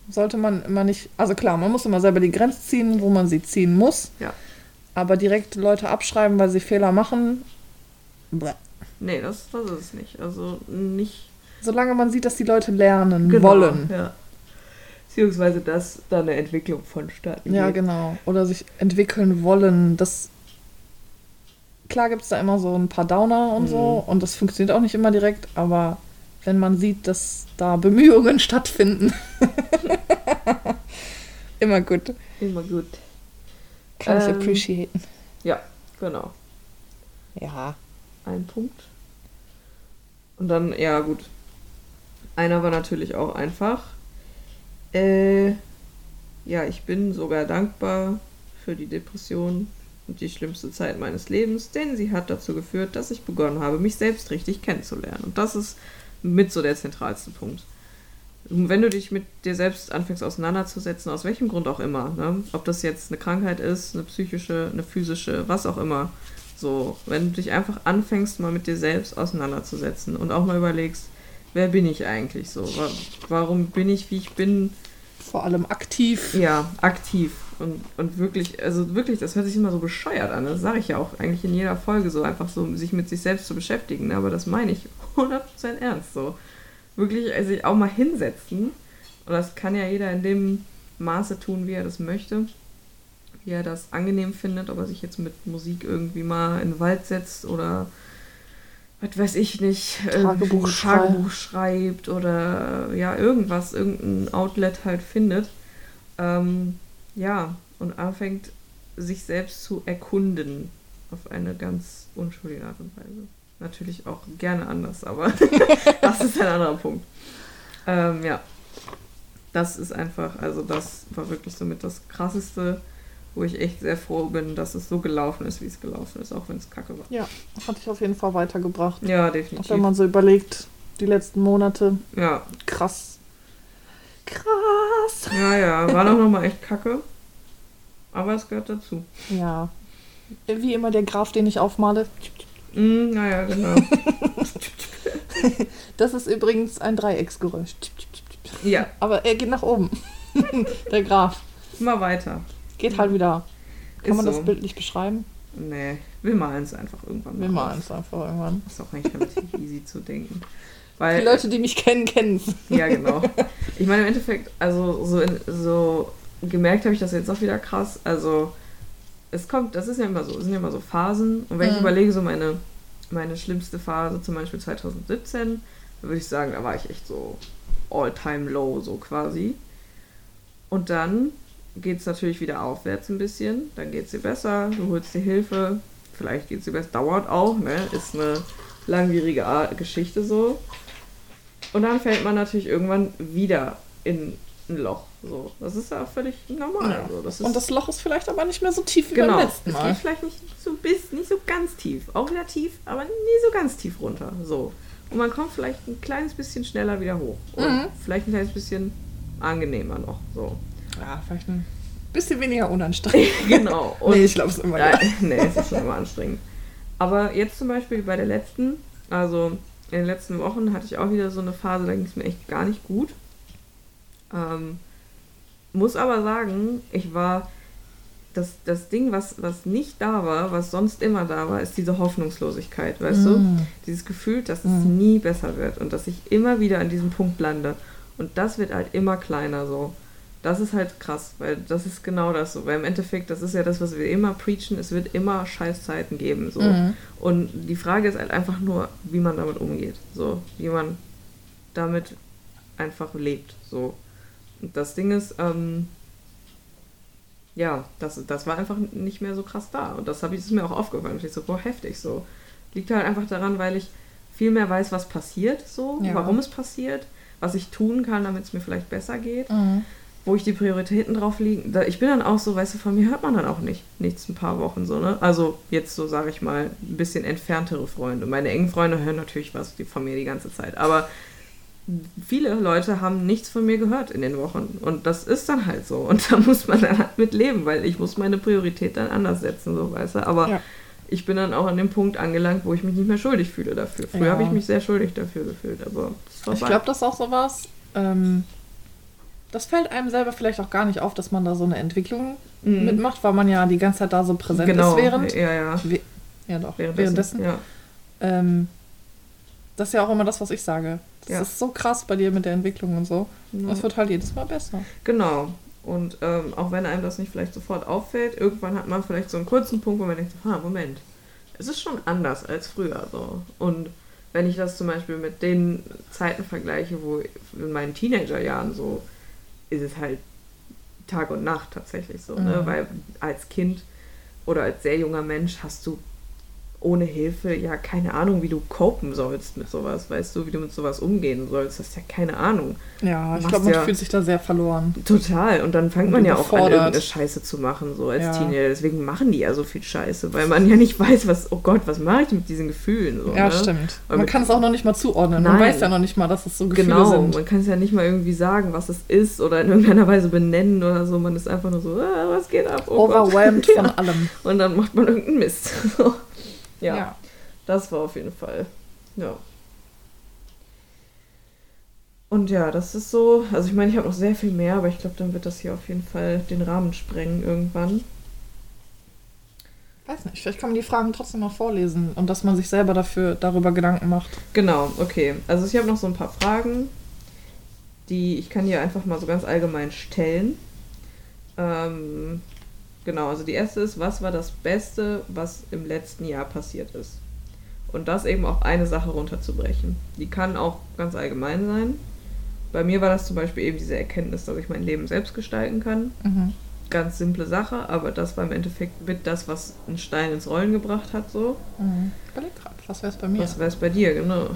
Sollte man immer nicht, also klar, man muss immer selber die Grenze ziehen, wo man sie ziehen muss. Ja. Aber direkt Leute abschreiben, weil sie Fehler machen, bleh. Nee, das, das ist es nicht. Also nicht solange man sieht, dass die Leute lernen genau, wollen. Ja. Beziehungsweise, dass da eine Entwicklung vonstatten Ja, geht. genau. Oder sich entwickeln wollen. Das klar gibt es da immer so ein paar Downer und Mhm. so und das funktioniert auch nicht immer direkt, aber wenn man sieht, dass da Bemühungen stattfinden, immer gut. Immer gut. Kann ich Ähm, appreciaten. Genau. Ja. Ein Punkt. Und dann, ja, gut. Einer war natürlich auch einfach. Äh, ja, ich bin sogar dankbar für die Depression und die schlimmste Zeit meines Lebens, denn sie hat dazu geführt, dass ich begonnen habe, mich selbst richtig kennenzulernen. Und das ist mit so der zentralste Punkt. Wenn du dich mit dir selbst anfängst auseinanderzusetzen, aus welchem Grund auch immer, ne? ob das jetzt eine Krankheit ist, eine psychische, eine physische, was auch immer, so, wenn du dich einfach anfängst, mal mit dir selbst auseinanderzusetzen und auch mal überlegst, wer bin ich eigentlich so? Wa- Warum bin ich, wie ich bin? Vor allem aktiv. Ja, aktiv. Und, und wirklich, also wirklich, das hört sich immer so bescheuert an. Das sage ich ja auch eigentlich in jeder Folge so, einfach so, sich mit sich selbst zu beschäftigen. Aber das meine ich 100% ernst so. Wirklich, also sich auch mal hinsetzen. Und das kann ja jeder in dem Maße tun, wie er das möchte. Wie er das angenehm findet, ob er sich jetzt mit Musik irgendwie mal in den Wald setzt oder was weiß ich nicht, Tagebuch irgendwie schreibt. Tagebuch schreibt oder ja, irgendwas, irgendein Outlet halt findet. Ähm, ja, und anfängt, sich selbst zu erkunden auf eine ganz unschuldige Art und Weise. Natürlich auch gerne anders, aber das ist ein anderer Punkt. Ähm, ja, das ist einfach, also das war wirklich somit das Krasseste. wo ich echt sehr froh bin, dass es so gelaufen ist, wie es gelaufen ist, auch wenn es kacke war. Ja, hat dich auf jeden Fall weitergebracht. Ja, Auch definitiv. wenn man so überlegt, die letzten Monate, Ja, krass. Krass. ja, ja, war doch nochmal echt kacke. Aber es gehört dazu. Ja. Wie immer der Graph, den ich aufmale. Mm, naja, genau. Das ist übrigens ein Dreiecksgeräusch. ja, Aber er geht nach oben. der Graph. mal weiter. Geht halt wieder. Kann Ist man so. das bildlich beschreiben? Nee, wir malen es einfach irgendwann Wir mal malen es einfach irgendwann. Ist auch eigentlich relativ easy zu denken. Die Weil, Leute, die mich kennen, kennen es. ja, genau. Ich meine, im Endeffekt, also so, in, so gemerkt habe ich das jetzt auch wieder krass. Also, es kommt, das ist ja immer so, es sind ja immer so Phasen. Und wenn ich Mhm. überlege, so meine, meine schlimmste Phase, zum Beispiel 2017, da würde ich sagen, da war ich echt so all-time low, so quasi. Und dann geht es natürlich wieder aufwärts ein bisschen. Dann geht es dir besser, du holst dir Hilfe. Vielleicht geht es dir besser. Dauert auch, ne? Ist eine langwierige Geschichte so. Und dann fällt man natürlich irgendwann wieder in ein Loch. So. Das ist ja völlig normal. Ja. So. Das Und das Loch ist vielleicht aber nicht mehr so tief wie genau. beim letzten Es Mal. geht vielleicht nicht so bis, nicht so ganz tief. Auch wieder tief, aber nie so ganz tief runter. So. Und man kommt vielleicht ein kleines bisschen schneller wieder hoch. Und Mhm. vielleicht ein kleines bisschen angenehmer noch. So. Ja, vielleicht ein bisschen weniger unanstrengend. Genau. Und nee, ich glaube es immer. Ja. nee, es ist schon immer anstrengend. Aber jetzt zum Beispiel bei der letzten, also in den letzten Wochen hatte ich auch wieder so eine Phase, da ging es mir echt gar nicht gut. Ähm, muss aber sagen, ich war, das, das Ding, was, was nicht da war, was sonst immer da war, ist diese Hoffnungslosigkeit, weißt du? Mm. Dieses Gefühl, dass es Mhm. nie besser wird und dass ich immer wieder an diesem Punkt lande. Und das wird halt immer kleiner so. Das ist halt krass, weil das ist genau das so. Weil im Endeffekt, das ist ja das, was wir immer preachen, es wird immer Scheißzeiten geben. So. Mhm. Und die Frage ist halt einfach nur, wie man damit umgeht. So, wie man damit einfach lebt. So. Das Ding ist, ähm, ja, das, das war einfach nicht mehr so krass da. Und das, hab ich, das ist mir auch aufgefallen. Ich so, boah, heftig so. Liegt halt einfach daran, weil ich viel mehr weiß, was passiert, so, Ja. warum es passiert, was ich tun kann, damit es mir vielleicht besser geht, Mhm. wo ich die Prioritäten drauf liegen. Da, ich bin dann auch so, weißt du, von mir hört man dann auch nicht nichts ein paar Wochen so, ne? Also jetzt so, sage ich mal, ein bisschen entferntere Freunde. Meine engen Freunde hören natürlich was die- von mir die ganze Zeit, aber viele Leute haben nichts von mir gehört in den Wochen. Und das ist dann halt so. Und da muss man dann halt mit leben, weil ich muss meine Priorität dann anders setzen, so weißt du. Aber Ja. ich bin dann auch an dem Punkt angelangt, wo ich mich nicht mehr schuldig fühle dafür. Früher Ja. habe ich mich sehr schuldig dafür gefühlt, aber Ich glaube, das ist auch sowas. Ähm, das fällt einem selber vielleicht auch gar nicht auf, dass man da so eine Entwicklung Mhm. mitmacht, weil man ja die ganze Zeit da so präsent genau. ist während. Ja, ja. We ja, doch. Währenddessen. Währenddessen. Ja. Ähm, das ist ja auch immer das, was ich sage. Das Ja. ist so krass bei dir mit der Entwicklung und so. Ja. Das wird halt jedes Mal besser. Genau. Und ähm, auch wenn einem das nicht vielleicht sofort auffällt, irgendwann hat man vielleicht so einen kurzen Punkt, wo man denkt, ah, Moment, es ist schon anders als früher. So. Und wenn ich das zum Beispiel mit den Zeiten vergleiche, wo in meinen Teenagerjahren so, ist es halt Tag und Nacht tatsächlich so. Ne? Mhm. Weil als Kind oder als sehr junger Mensch hast du ohne Hilfe ja keine Ahnung, wie du copen sollst mit sowas, weißt du, wie du mit sowas umgehen sollst, hast ja keine Ahnung. Ja, ich glaube, man ja- fühlt sich da sehr verloren. Total. Und dann fängt Und man ja auch an, irgendeine Scheiße zu machen, so als Ja. Teenager. Deswegen machen die ja so viel Scheiße, weil man ja nicht weiß, was, oh Gott, was mache ich mit diesen Gefühlen? So, Ja, ne? stimmt. Weil Man kann es auch noch nicht mal zuordnen. Man Nein. weiß ja noch nicht mal, dass es so Gefühle Genau, sind. man kann es ja nicht mal irgendwie sagen, was es ist oder in irgendeiner Weise benennen oder so. Man ist einfach nur so, ah, was geht ab? Oh Gott. Overwhelmed von Ja. allem. Und dann macht man irgendeinen Mist. ja, ja. das war auf jeden Fall, ja. Und ja, das ist so, also ich meine, ich habe noch sehr viel mehr, aber ich glaube, dann wird das hier auf jeden Fall den Rahmen sprengen irgendwann. Weiß nicht, vielleicht kann man die Fragen trotzdem mal vorlesen und dass man sich selber dafür darüber Gedanken macht. Genau, okay. Also ich habe noch so ein paar Fragen, die ich kann dir einfach mal so ganz allgemein stellen. Ähm, genau, also die erste ist, was war das Beste, was im letzten Jahr passiert ist? Und das eben auf eine Sache runterzubrechen. Die kann auch ganz allgemein sein. Bei mir war das zum Beispiel eben diese Erkenntnis, dass ich mein Leben selbst gestalten kann. Mhm. Ganz simple Sache, aber das war im Endeffekt mit das, was einen Stein ins Rollen gebracht hat, so. Mhm. Überleg grad, was wäre es bei mir? Was wäre es bei dir, genau?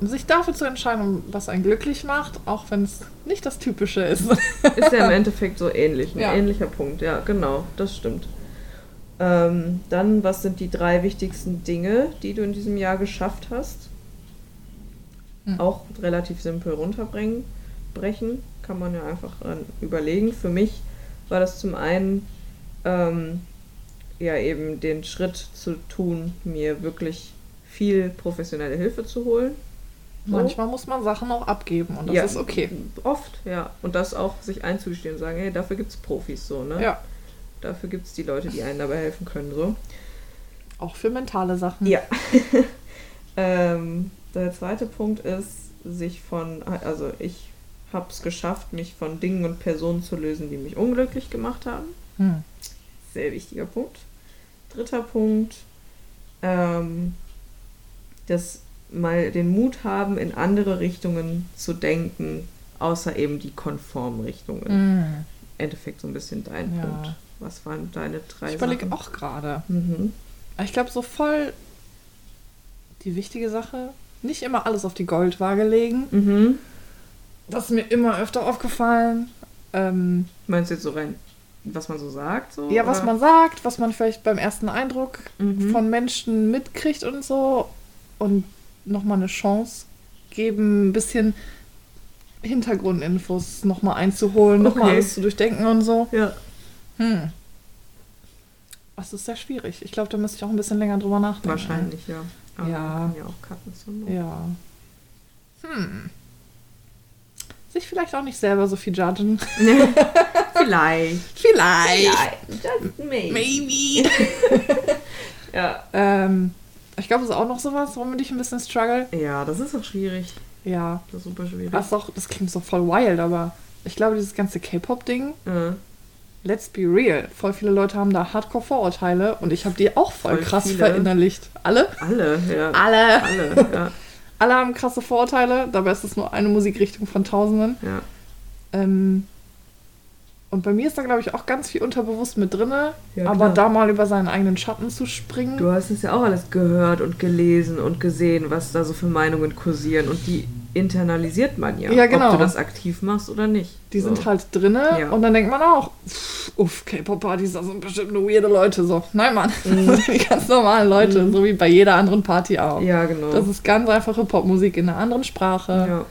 Sich dafür zu entscheiden, was einen glücklich macht, auch wenn es nicht das Typische ist. Ist ja im Endeffekt so ähnlich, ein Ja. ähnlicher Punkt. Ja, genau, das stimmt. Ähm, dann, was sind die drei wichtigsten Dinge, die du in diesem Jahr geschafft hast? Hm. Auch relativ simpel runterbringen, brechen, kann man ja einfach überlegen. Für mich war das zum einen ähm, ja eben den Schritt zu tun, mir wirklich viel professionelle Hilfe zu holen. So. Manchmal muss man Sachen auch abgeben und das Ja. ist okay. Oft, ja. Und das auch sich einzugestehen und sagen, hey, dafür gibt es Profis so, ne? Ja, Dafür gibt es die Leute, die einen dabei helfen können, so. auch für mentale Sachen. Ja. ähm, der zweite Punkt ist, sich von, also ich habe es geschafft, mich von Dingen und Personen zu lösen, die mich unglücklich gemacht haben. Hm. Sehr wichtiger Punkt. Dritter Punkt, ähm, das mal den Mut haben, in andere Richtungen zu denken, außer eben die konformen Richtungen. Hm. Im Endeffekt so ein bisschen dein Ja. Punkt. Was waren deine drei Ich überlege auch gerade. Mhm. Ich glaube, so voll die wichtige Sache, nicht immer alles auf die Goldwaage legen. Mhm. Das ist mir immer öfter aufgefallen. Ähm, Meinst du jetzt so rein, was man so sagt? So, ja, was oder? man sagt, was man vielleicht beim ersten Eindruck Mhm. von Menschen mitkriegt und so. Und nochmal eine Chance geben, ein bisschen Hintergrundinfos nochmal einzuholen, nochmal Okay. alles zu durchdenken und so. Ja. Hm. Das ist sehr schwierig. Ich glaube, da müsste ich auch ein bisschen länger drüber nachdenken. Wahrscheinlich, ja. Aber Ja. ja auch zur Not. Ja. Hm. Sich vielleicht auch nicht selber so viel judgen. Vielleicht. Vielleicht. Just maybe. Maybe. Ja. ähm, ich glaube, das ist auch noch sowas, womit ich ein bisschen struggle. ja, das ist auch schwierig. Ja. Das ist super schwierig. Das, auch, das klingt so voll wild, aber ich glaube, dieses ganze K-Pop-Ding, Ja. let's be real. Voll viele Leute haben da Hardcore-Vorurteile und ich habe die auch voll, Voll krass viele. verinnerlicht. Alle? Alle, ja. Alle. Alle, ja. Alle haben krasse Vorurteile, dabei ist es nur eine Musikrichtung von Tausenden. ja. Ähm, und bei mir ist da, glaube ich, auch ganz viel unterbewusst mit drin. Ja, aber da mal über seinen eigenen Schatten zu springen. Du hast es ja auch alles gehört und gelesen und gesehen, was da so für Meinungen kursieren. Und die internalisiert man ja. Ja, genau. Ob du das aktiv machst oder nicht. die so. sind halt drinne Ja. und dann denkt man auch, uff, K-Pop-Partys, das sind bestimmt nur weirde Leute. So, nein, Mann, Mhm. das sind die ganz normalen Leute, so wie bei jeder anderen Party auch. Ja, genau. Das ist ganz einfache Popmusik in einer anderen Sprache. ja.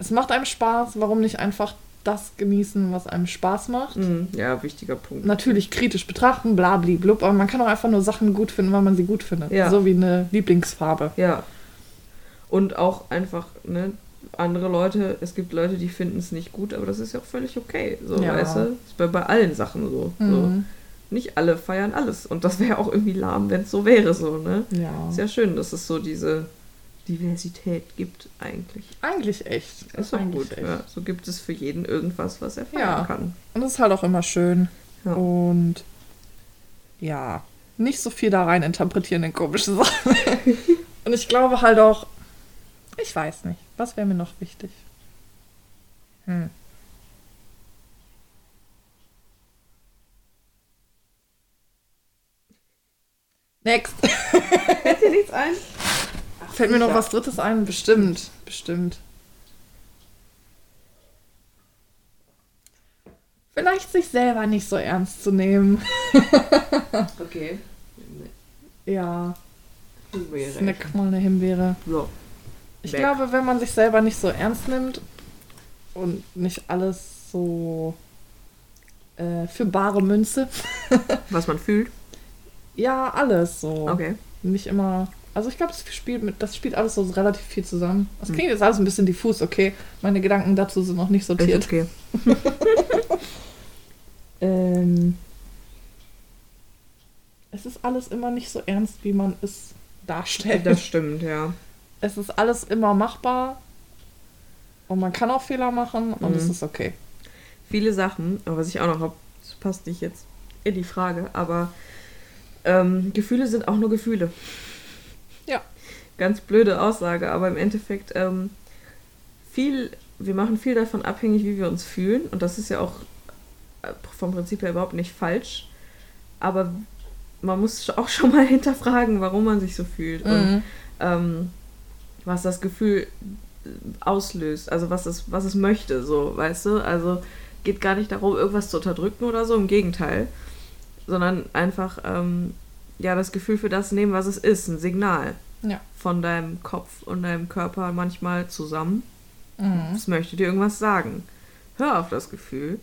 Es macht einem Spaß, warum nicht einfach das genießen, was einem Spaß macht? Mhm. ja, wichtiger Punkt. Natürlich kritisch betrachten, blub, aber man kann auch einfach nur Sachen gut finden, weil man sie gut findet. Ja. So wie eine Lieblingsfarbe. Ja. Und auch einfach, ne, andere Leute, es gibt Leute, die finden es nicht gut, aber das ist ja auch völlig okay. So, Ja. weißt du? Ist bei, bei allen Sachen so. so. Mhm. Nicht alle feiern alles. Und das wäre auch irgendwie lahm, wenn es so wäre, so, ne? Ja. Ist ja schön, dass es so diese Diversität gibt, eigentlich. Eigentlich echt. Ist doch Eigentlich gut. echt. Ja. So gibt es für jeden irgendwas, was er feiern Ja. kann. Und das ist halt auch immer schön. Ja. Und ja, nicht so viel da rein interpretieren in komische Sachen. Und ich glaube halt auch, ich weiß nicht, was wäre mir noch wichtig? Hm. Next. Fällt dir nichts ein? Fällt mir noch was Drittes ein? Bestimmt, bestimmt. Vielleicht sich selber nicht so ernst zu nehmen. Okay. Ja, Himbeere. snack mal eine Himbeere. So. Ich Weg. glaube, wenn man sich selber nicht so ernst nimmt und nicht alles so äh, für bare Münze, Was man fühlt. ja, alles so. Okay. Nicht immer. Also ich glaube, das spielt mit, das spielt alles so relativ viel zusammen. Das klingt jetzt alles ein bisschen diffus, okay. Meine Gedanken dazu sind noch nicht Ist sortiert. okay. Ähm, es ist alles immer nicht so ernst, wie man es darstellt. Das stimmt, ja. es ist alles immer machbar und man kann auch Fehler machen und Mhm. es ist okay. viele Sachen, aber was ich auch noch habe, das passt nicht jetzt in die Frage, aber ähm, Gefühle sind auch nur Gefühle. Ganz blöde Aussage, aber im Endeffekt ähm, viel, wir machen viel davon abhängig, wie wir uns fühlen. Und das ist ja auch äh, vom Prinzip her überhaupt nicht falsch, aber man muss auch schon mal hinterfragen, warum man sich so fühlt und Mhm. ähm, was das Gefühl äh, auslöst, also was es, was es möchte, so, weißt du? Also geht gar nicht darum, irgendwas zu unterdrücken oder so, im Gegenteil, sondern einfach ähm, ja das Gefühl für das nehmen, was es ist, ein Signal Ja. von deinem Kopf und deinem Körper manchmal zusammen. Mhm. Es möchte dir irgendwas sagen. Hör auf das Gefühl,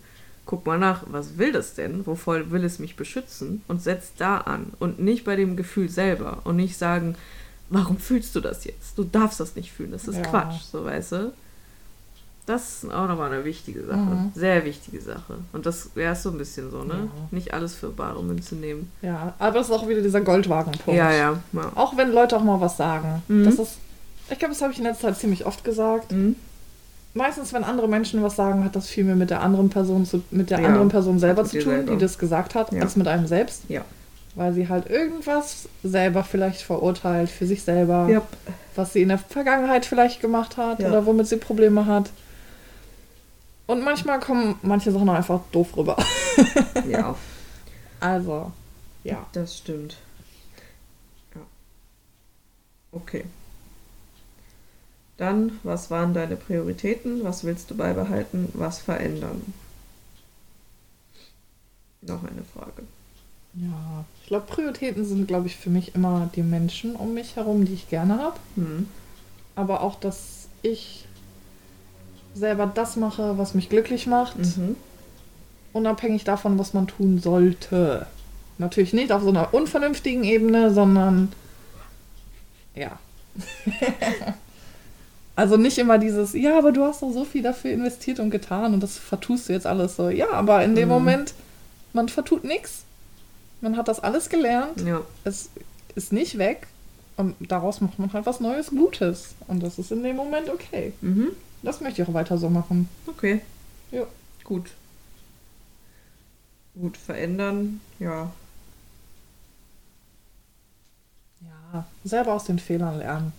guck mal nach, was will das denn? Wovor will es mich beschützen? Und setz da an. Und nicht bei dem Gefühl selber. Und nicht sagen, warum fühlst du das jetzt? Du darfst das nicht fühlen, das ist Ja. Quatsch, so weißt du. Das ist auch nochmal eine wichtige Sache. Mhm. Sehr wichtige Sache. Und das wäre so ein bisschen so, ne? Ja. Nicht alles für bare Münze nehmen. Ja, aber das ist auch wieder dieser Goldwagenpunkt. Ja, ja. ja. Auch wenn Leute auch mal was sagen. Mhm. Das ist, ich glaube, das habe ich in letzter Zeit ziemlich oft gesagt. Mhm. Meistens, wenn andere Menschen was sagen, hat das viel mehr mit der anderen Person zu, mit der Ja, anderen Person selber zu tun, selber. die das gesagt hat, Ja. als mit einem selbst. Ja. Weil sie halt irgendwas selber vielleicht verurteilt für sich selber, Ja. was sie in der Vergangenheit vielleicht gemacht hat Ja. oder womit sie Probleme hat. Und manchmal kommen manche Sachen einfach doof rüber. ja. Also, ja. Das stimmt. Ja. Okay. Dann, was waren deine Prioritäten? Was willst du beibehalten? Was verändern? Noch eine Frage. Ja, ich glaube, Prioritäten sind, glaube ich, für mich immer die Menschen um mich herum, die ich gerne habe. Hm. Aber auch, dass ich selber das mache, was mich glücklich macht, Mhm. unabhängig davon, was man tun sollte. Natürlich nicht auf so einer unvernünftigen Ebene, sondern ja. also nicht immer dieses, ja, aber du hast doch so viel dafür investiert und getan und das vertust du jetzt alles so. Ja, aber in dem Mhm. Moment, man vertut nichts. Man hat das alles gelernt. Ja. es ist nicht weg und daraus macht man halt was Neues, Gutes. Und das ist in dem Moment okay. Mhm. Das möchte ich auch weiter so machen. Okay. Ja. Gut. Gut, verändern. Ja. Ja, selber aus den Fehlern lernen.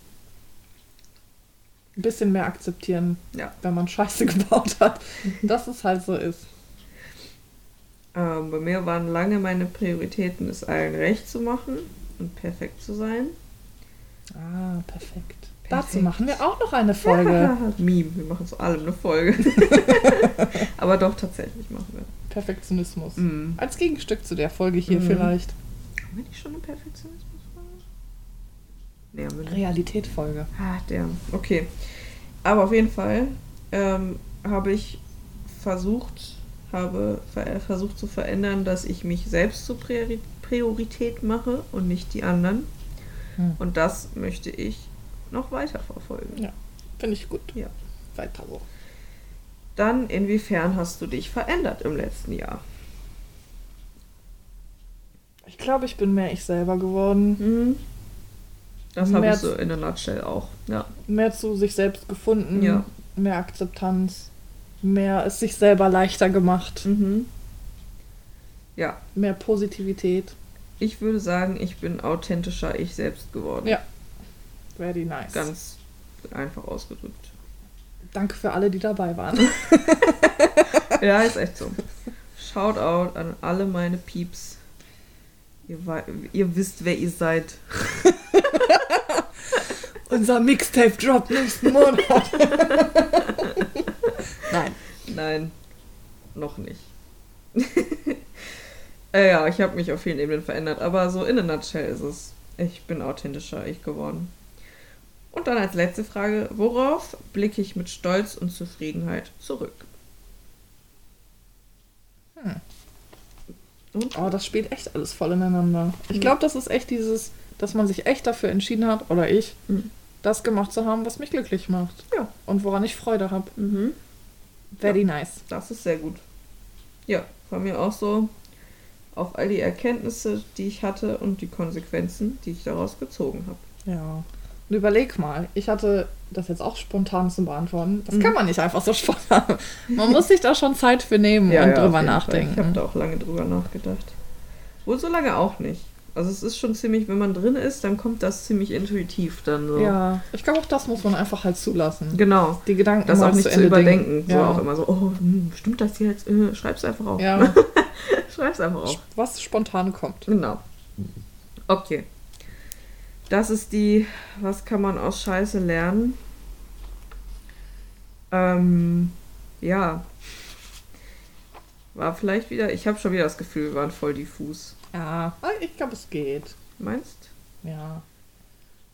Ein bisschen mehr akzeptieren, Ja. wenn man Scheiße gebaut hat, dass es halt so ist. Ähm, bei mir waren lange meine Prioritäten, es allen recht zu machen und perfekt zu sein. Ah, perfekt. Dazu machen wir auch noch eine Folge. Meme, wir machen zu allem eine Folge. Aber doch, tatsächlich machen wir. Perfektionismus. Mhm. Als Gegenstück zu der Folge hier Mhm. vielleicht. Haben wir nicht schon eine Perfektionismus-Folge? Nee, haben wir nicht. Realität-Folge. Ah, der. Okay. Aber auf jeden Fall ähm, habe ich versucht, habe ver versucht zu verändern, dass ich mich selbst zur Priori Priorität mache und nicht die anderen. Hm. Und das möchte ich noch weiter verfolgen. Ja. Finde ich gut. Ja. Weiter so. Dann, inwiefern hast du dich verändert im letzten Jahr? Ich glaube, ich bin mehr ich selber geworden. Mhm. Das habe ich so in der Nutshell auch. Ja. mehr zu sich selbst gefunden, Ja. mehr Akzeptanz, mehr es sich selber leichter gemacht, Mhm. Ja, mehr Positivität. ich würde sagen, ich bin authentischer ich selbst geworden. Ja. Very nice. Ganz einfach ausgedrückt. Danke für alle, die dabei waren. Ja, ist echt so. Shoutout an alle meine Pieps. Ihr, ihr wisst, wer ihr seid. Unser Mixtape Drop nächsten Monat. Nein. Nein, noch nicht. äh, ja, ich habe mich auf vielen Ebenen verändert, aber so in a nutshell ist es. Ich bin authentischer ich geworden. Und dann als letzte Frage, worauf blicke ich mit Stolz und Zufriedenheit zurück? Hm. Und? Oh, das spielt echt alles voll ineinander. Ich glaube, das ist echt dieses, dass man sich echt dafür entschieden hat, oder ich, Mhm. das gemacht zu haben, was mich glücklich macht. Ja. Und woran ich Freude habe. Mhm. Very nice. Das ist sehr gut. Ja, von mir auch so. Auf all die Erkenntnisse, die ich hatte und die Konsequenzen, die ich daraus gezogen habe. Ja. Und überleg mal, ich hatte das jetzt auch spontan zu beantworten. Das Mhm. kann man nicht einfach so spontan. Man muss sich da schon Zeit für nehmen und auf drüber jeden Fall. nachdenken. Ich habe da auch lange drüber nachgedacht. Wohl so lange auch nicht. Also es ist schon ziemlich, wenn man drin ist, dann kommt das ziemlich intuitiv dann so. Ja, ich glaube auch das muss man einfach halt zulassen. Genau. Die Gedanken Das auch nicht zu, Ende überdenken. denken. So Ja. auch immer so, oh, hm, stimmt das jetzt? Äh, schreib's einfach auf. Ja, Schreib's einfach auf. was spontan kommt. Genau. Okay. Das ist die, was kann man aus Scheiße lernen? Ähm, ja. War vielleicht wieder, ich habe schon wieder das Gefühl, wir waren voll diffus. Ja, ich glaube, es geht. Meinst? Ja.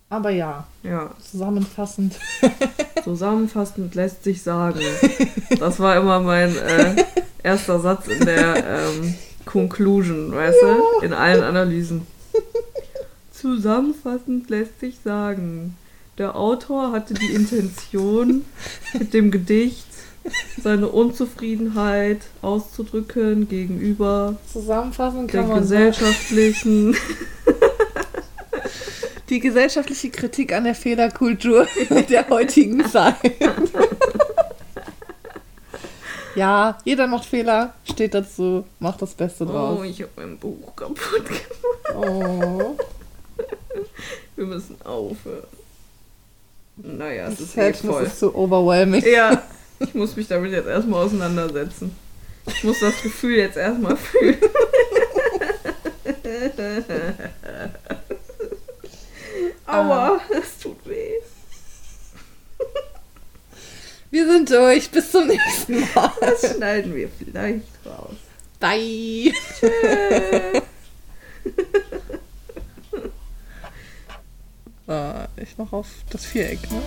Aber ja, Ja. zusammenfassend. Zusammenfassend lässt sich sagen. Das war immer mein äh, erster Satz in der ähm, Conclusion, weißt du? In allen Analysen. Zusammenfassend lässt sich sagen. Der Autor hatte die Intention, mit dem Gedicht seine Unzufriedenheit auszudrücken gegenüber Zusammenfassend der gesellschaftlichen. die gesellschaftliche Kritik an der Fehlerkultur der heutigen Zeit. ja, jeder macht Fehler, steht dazu, macht das Beste draus. Oh, ich habe mein Buch kaputt gemacht. Oh, Wir müssen aufhören. Naja, es das ist eh Verhältnis voll. ist so overwhelming. Ja, ich muss mich damit jetzt erstmal auseinandersetzen. Ich muss das Gefühl jetzt erstmal fühlen. Aua, es tut weh. Wir sind durch, bis zum nächsten Mal. Das schneiden wir vielleicht raus. Bye. Äh, ich noch auf das Viereck, ne?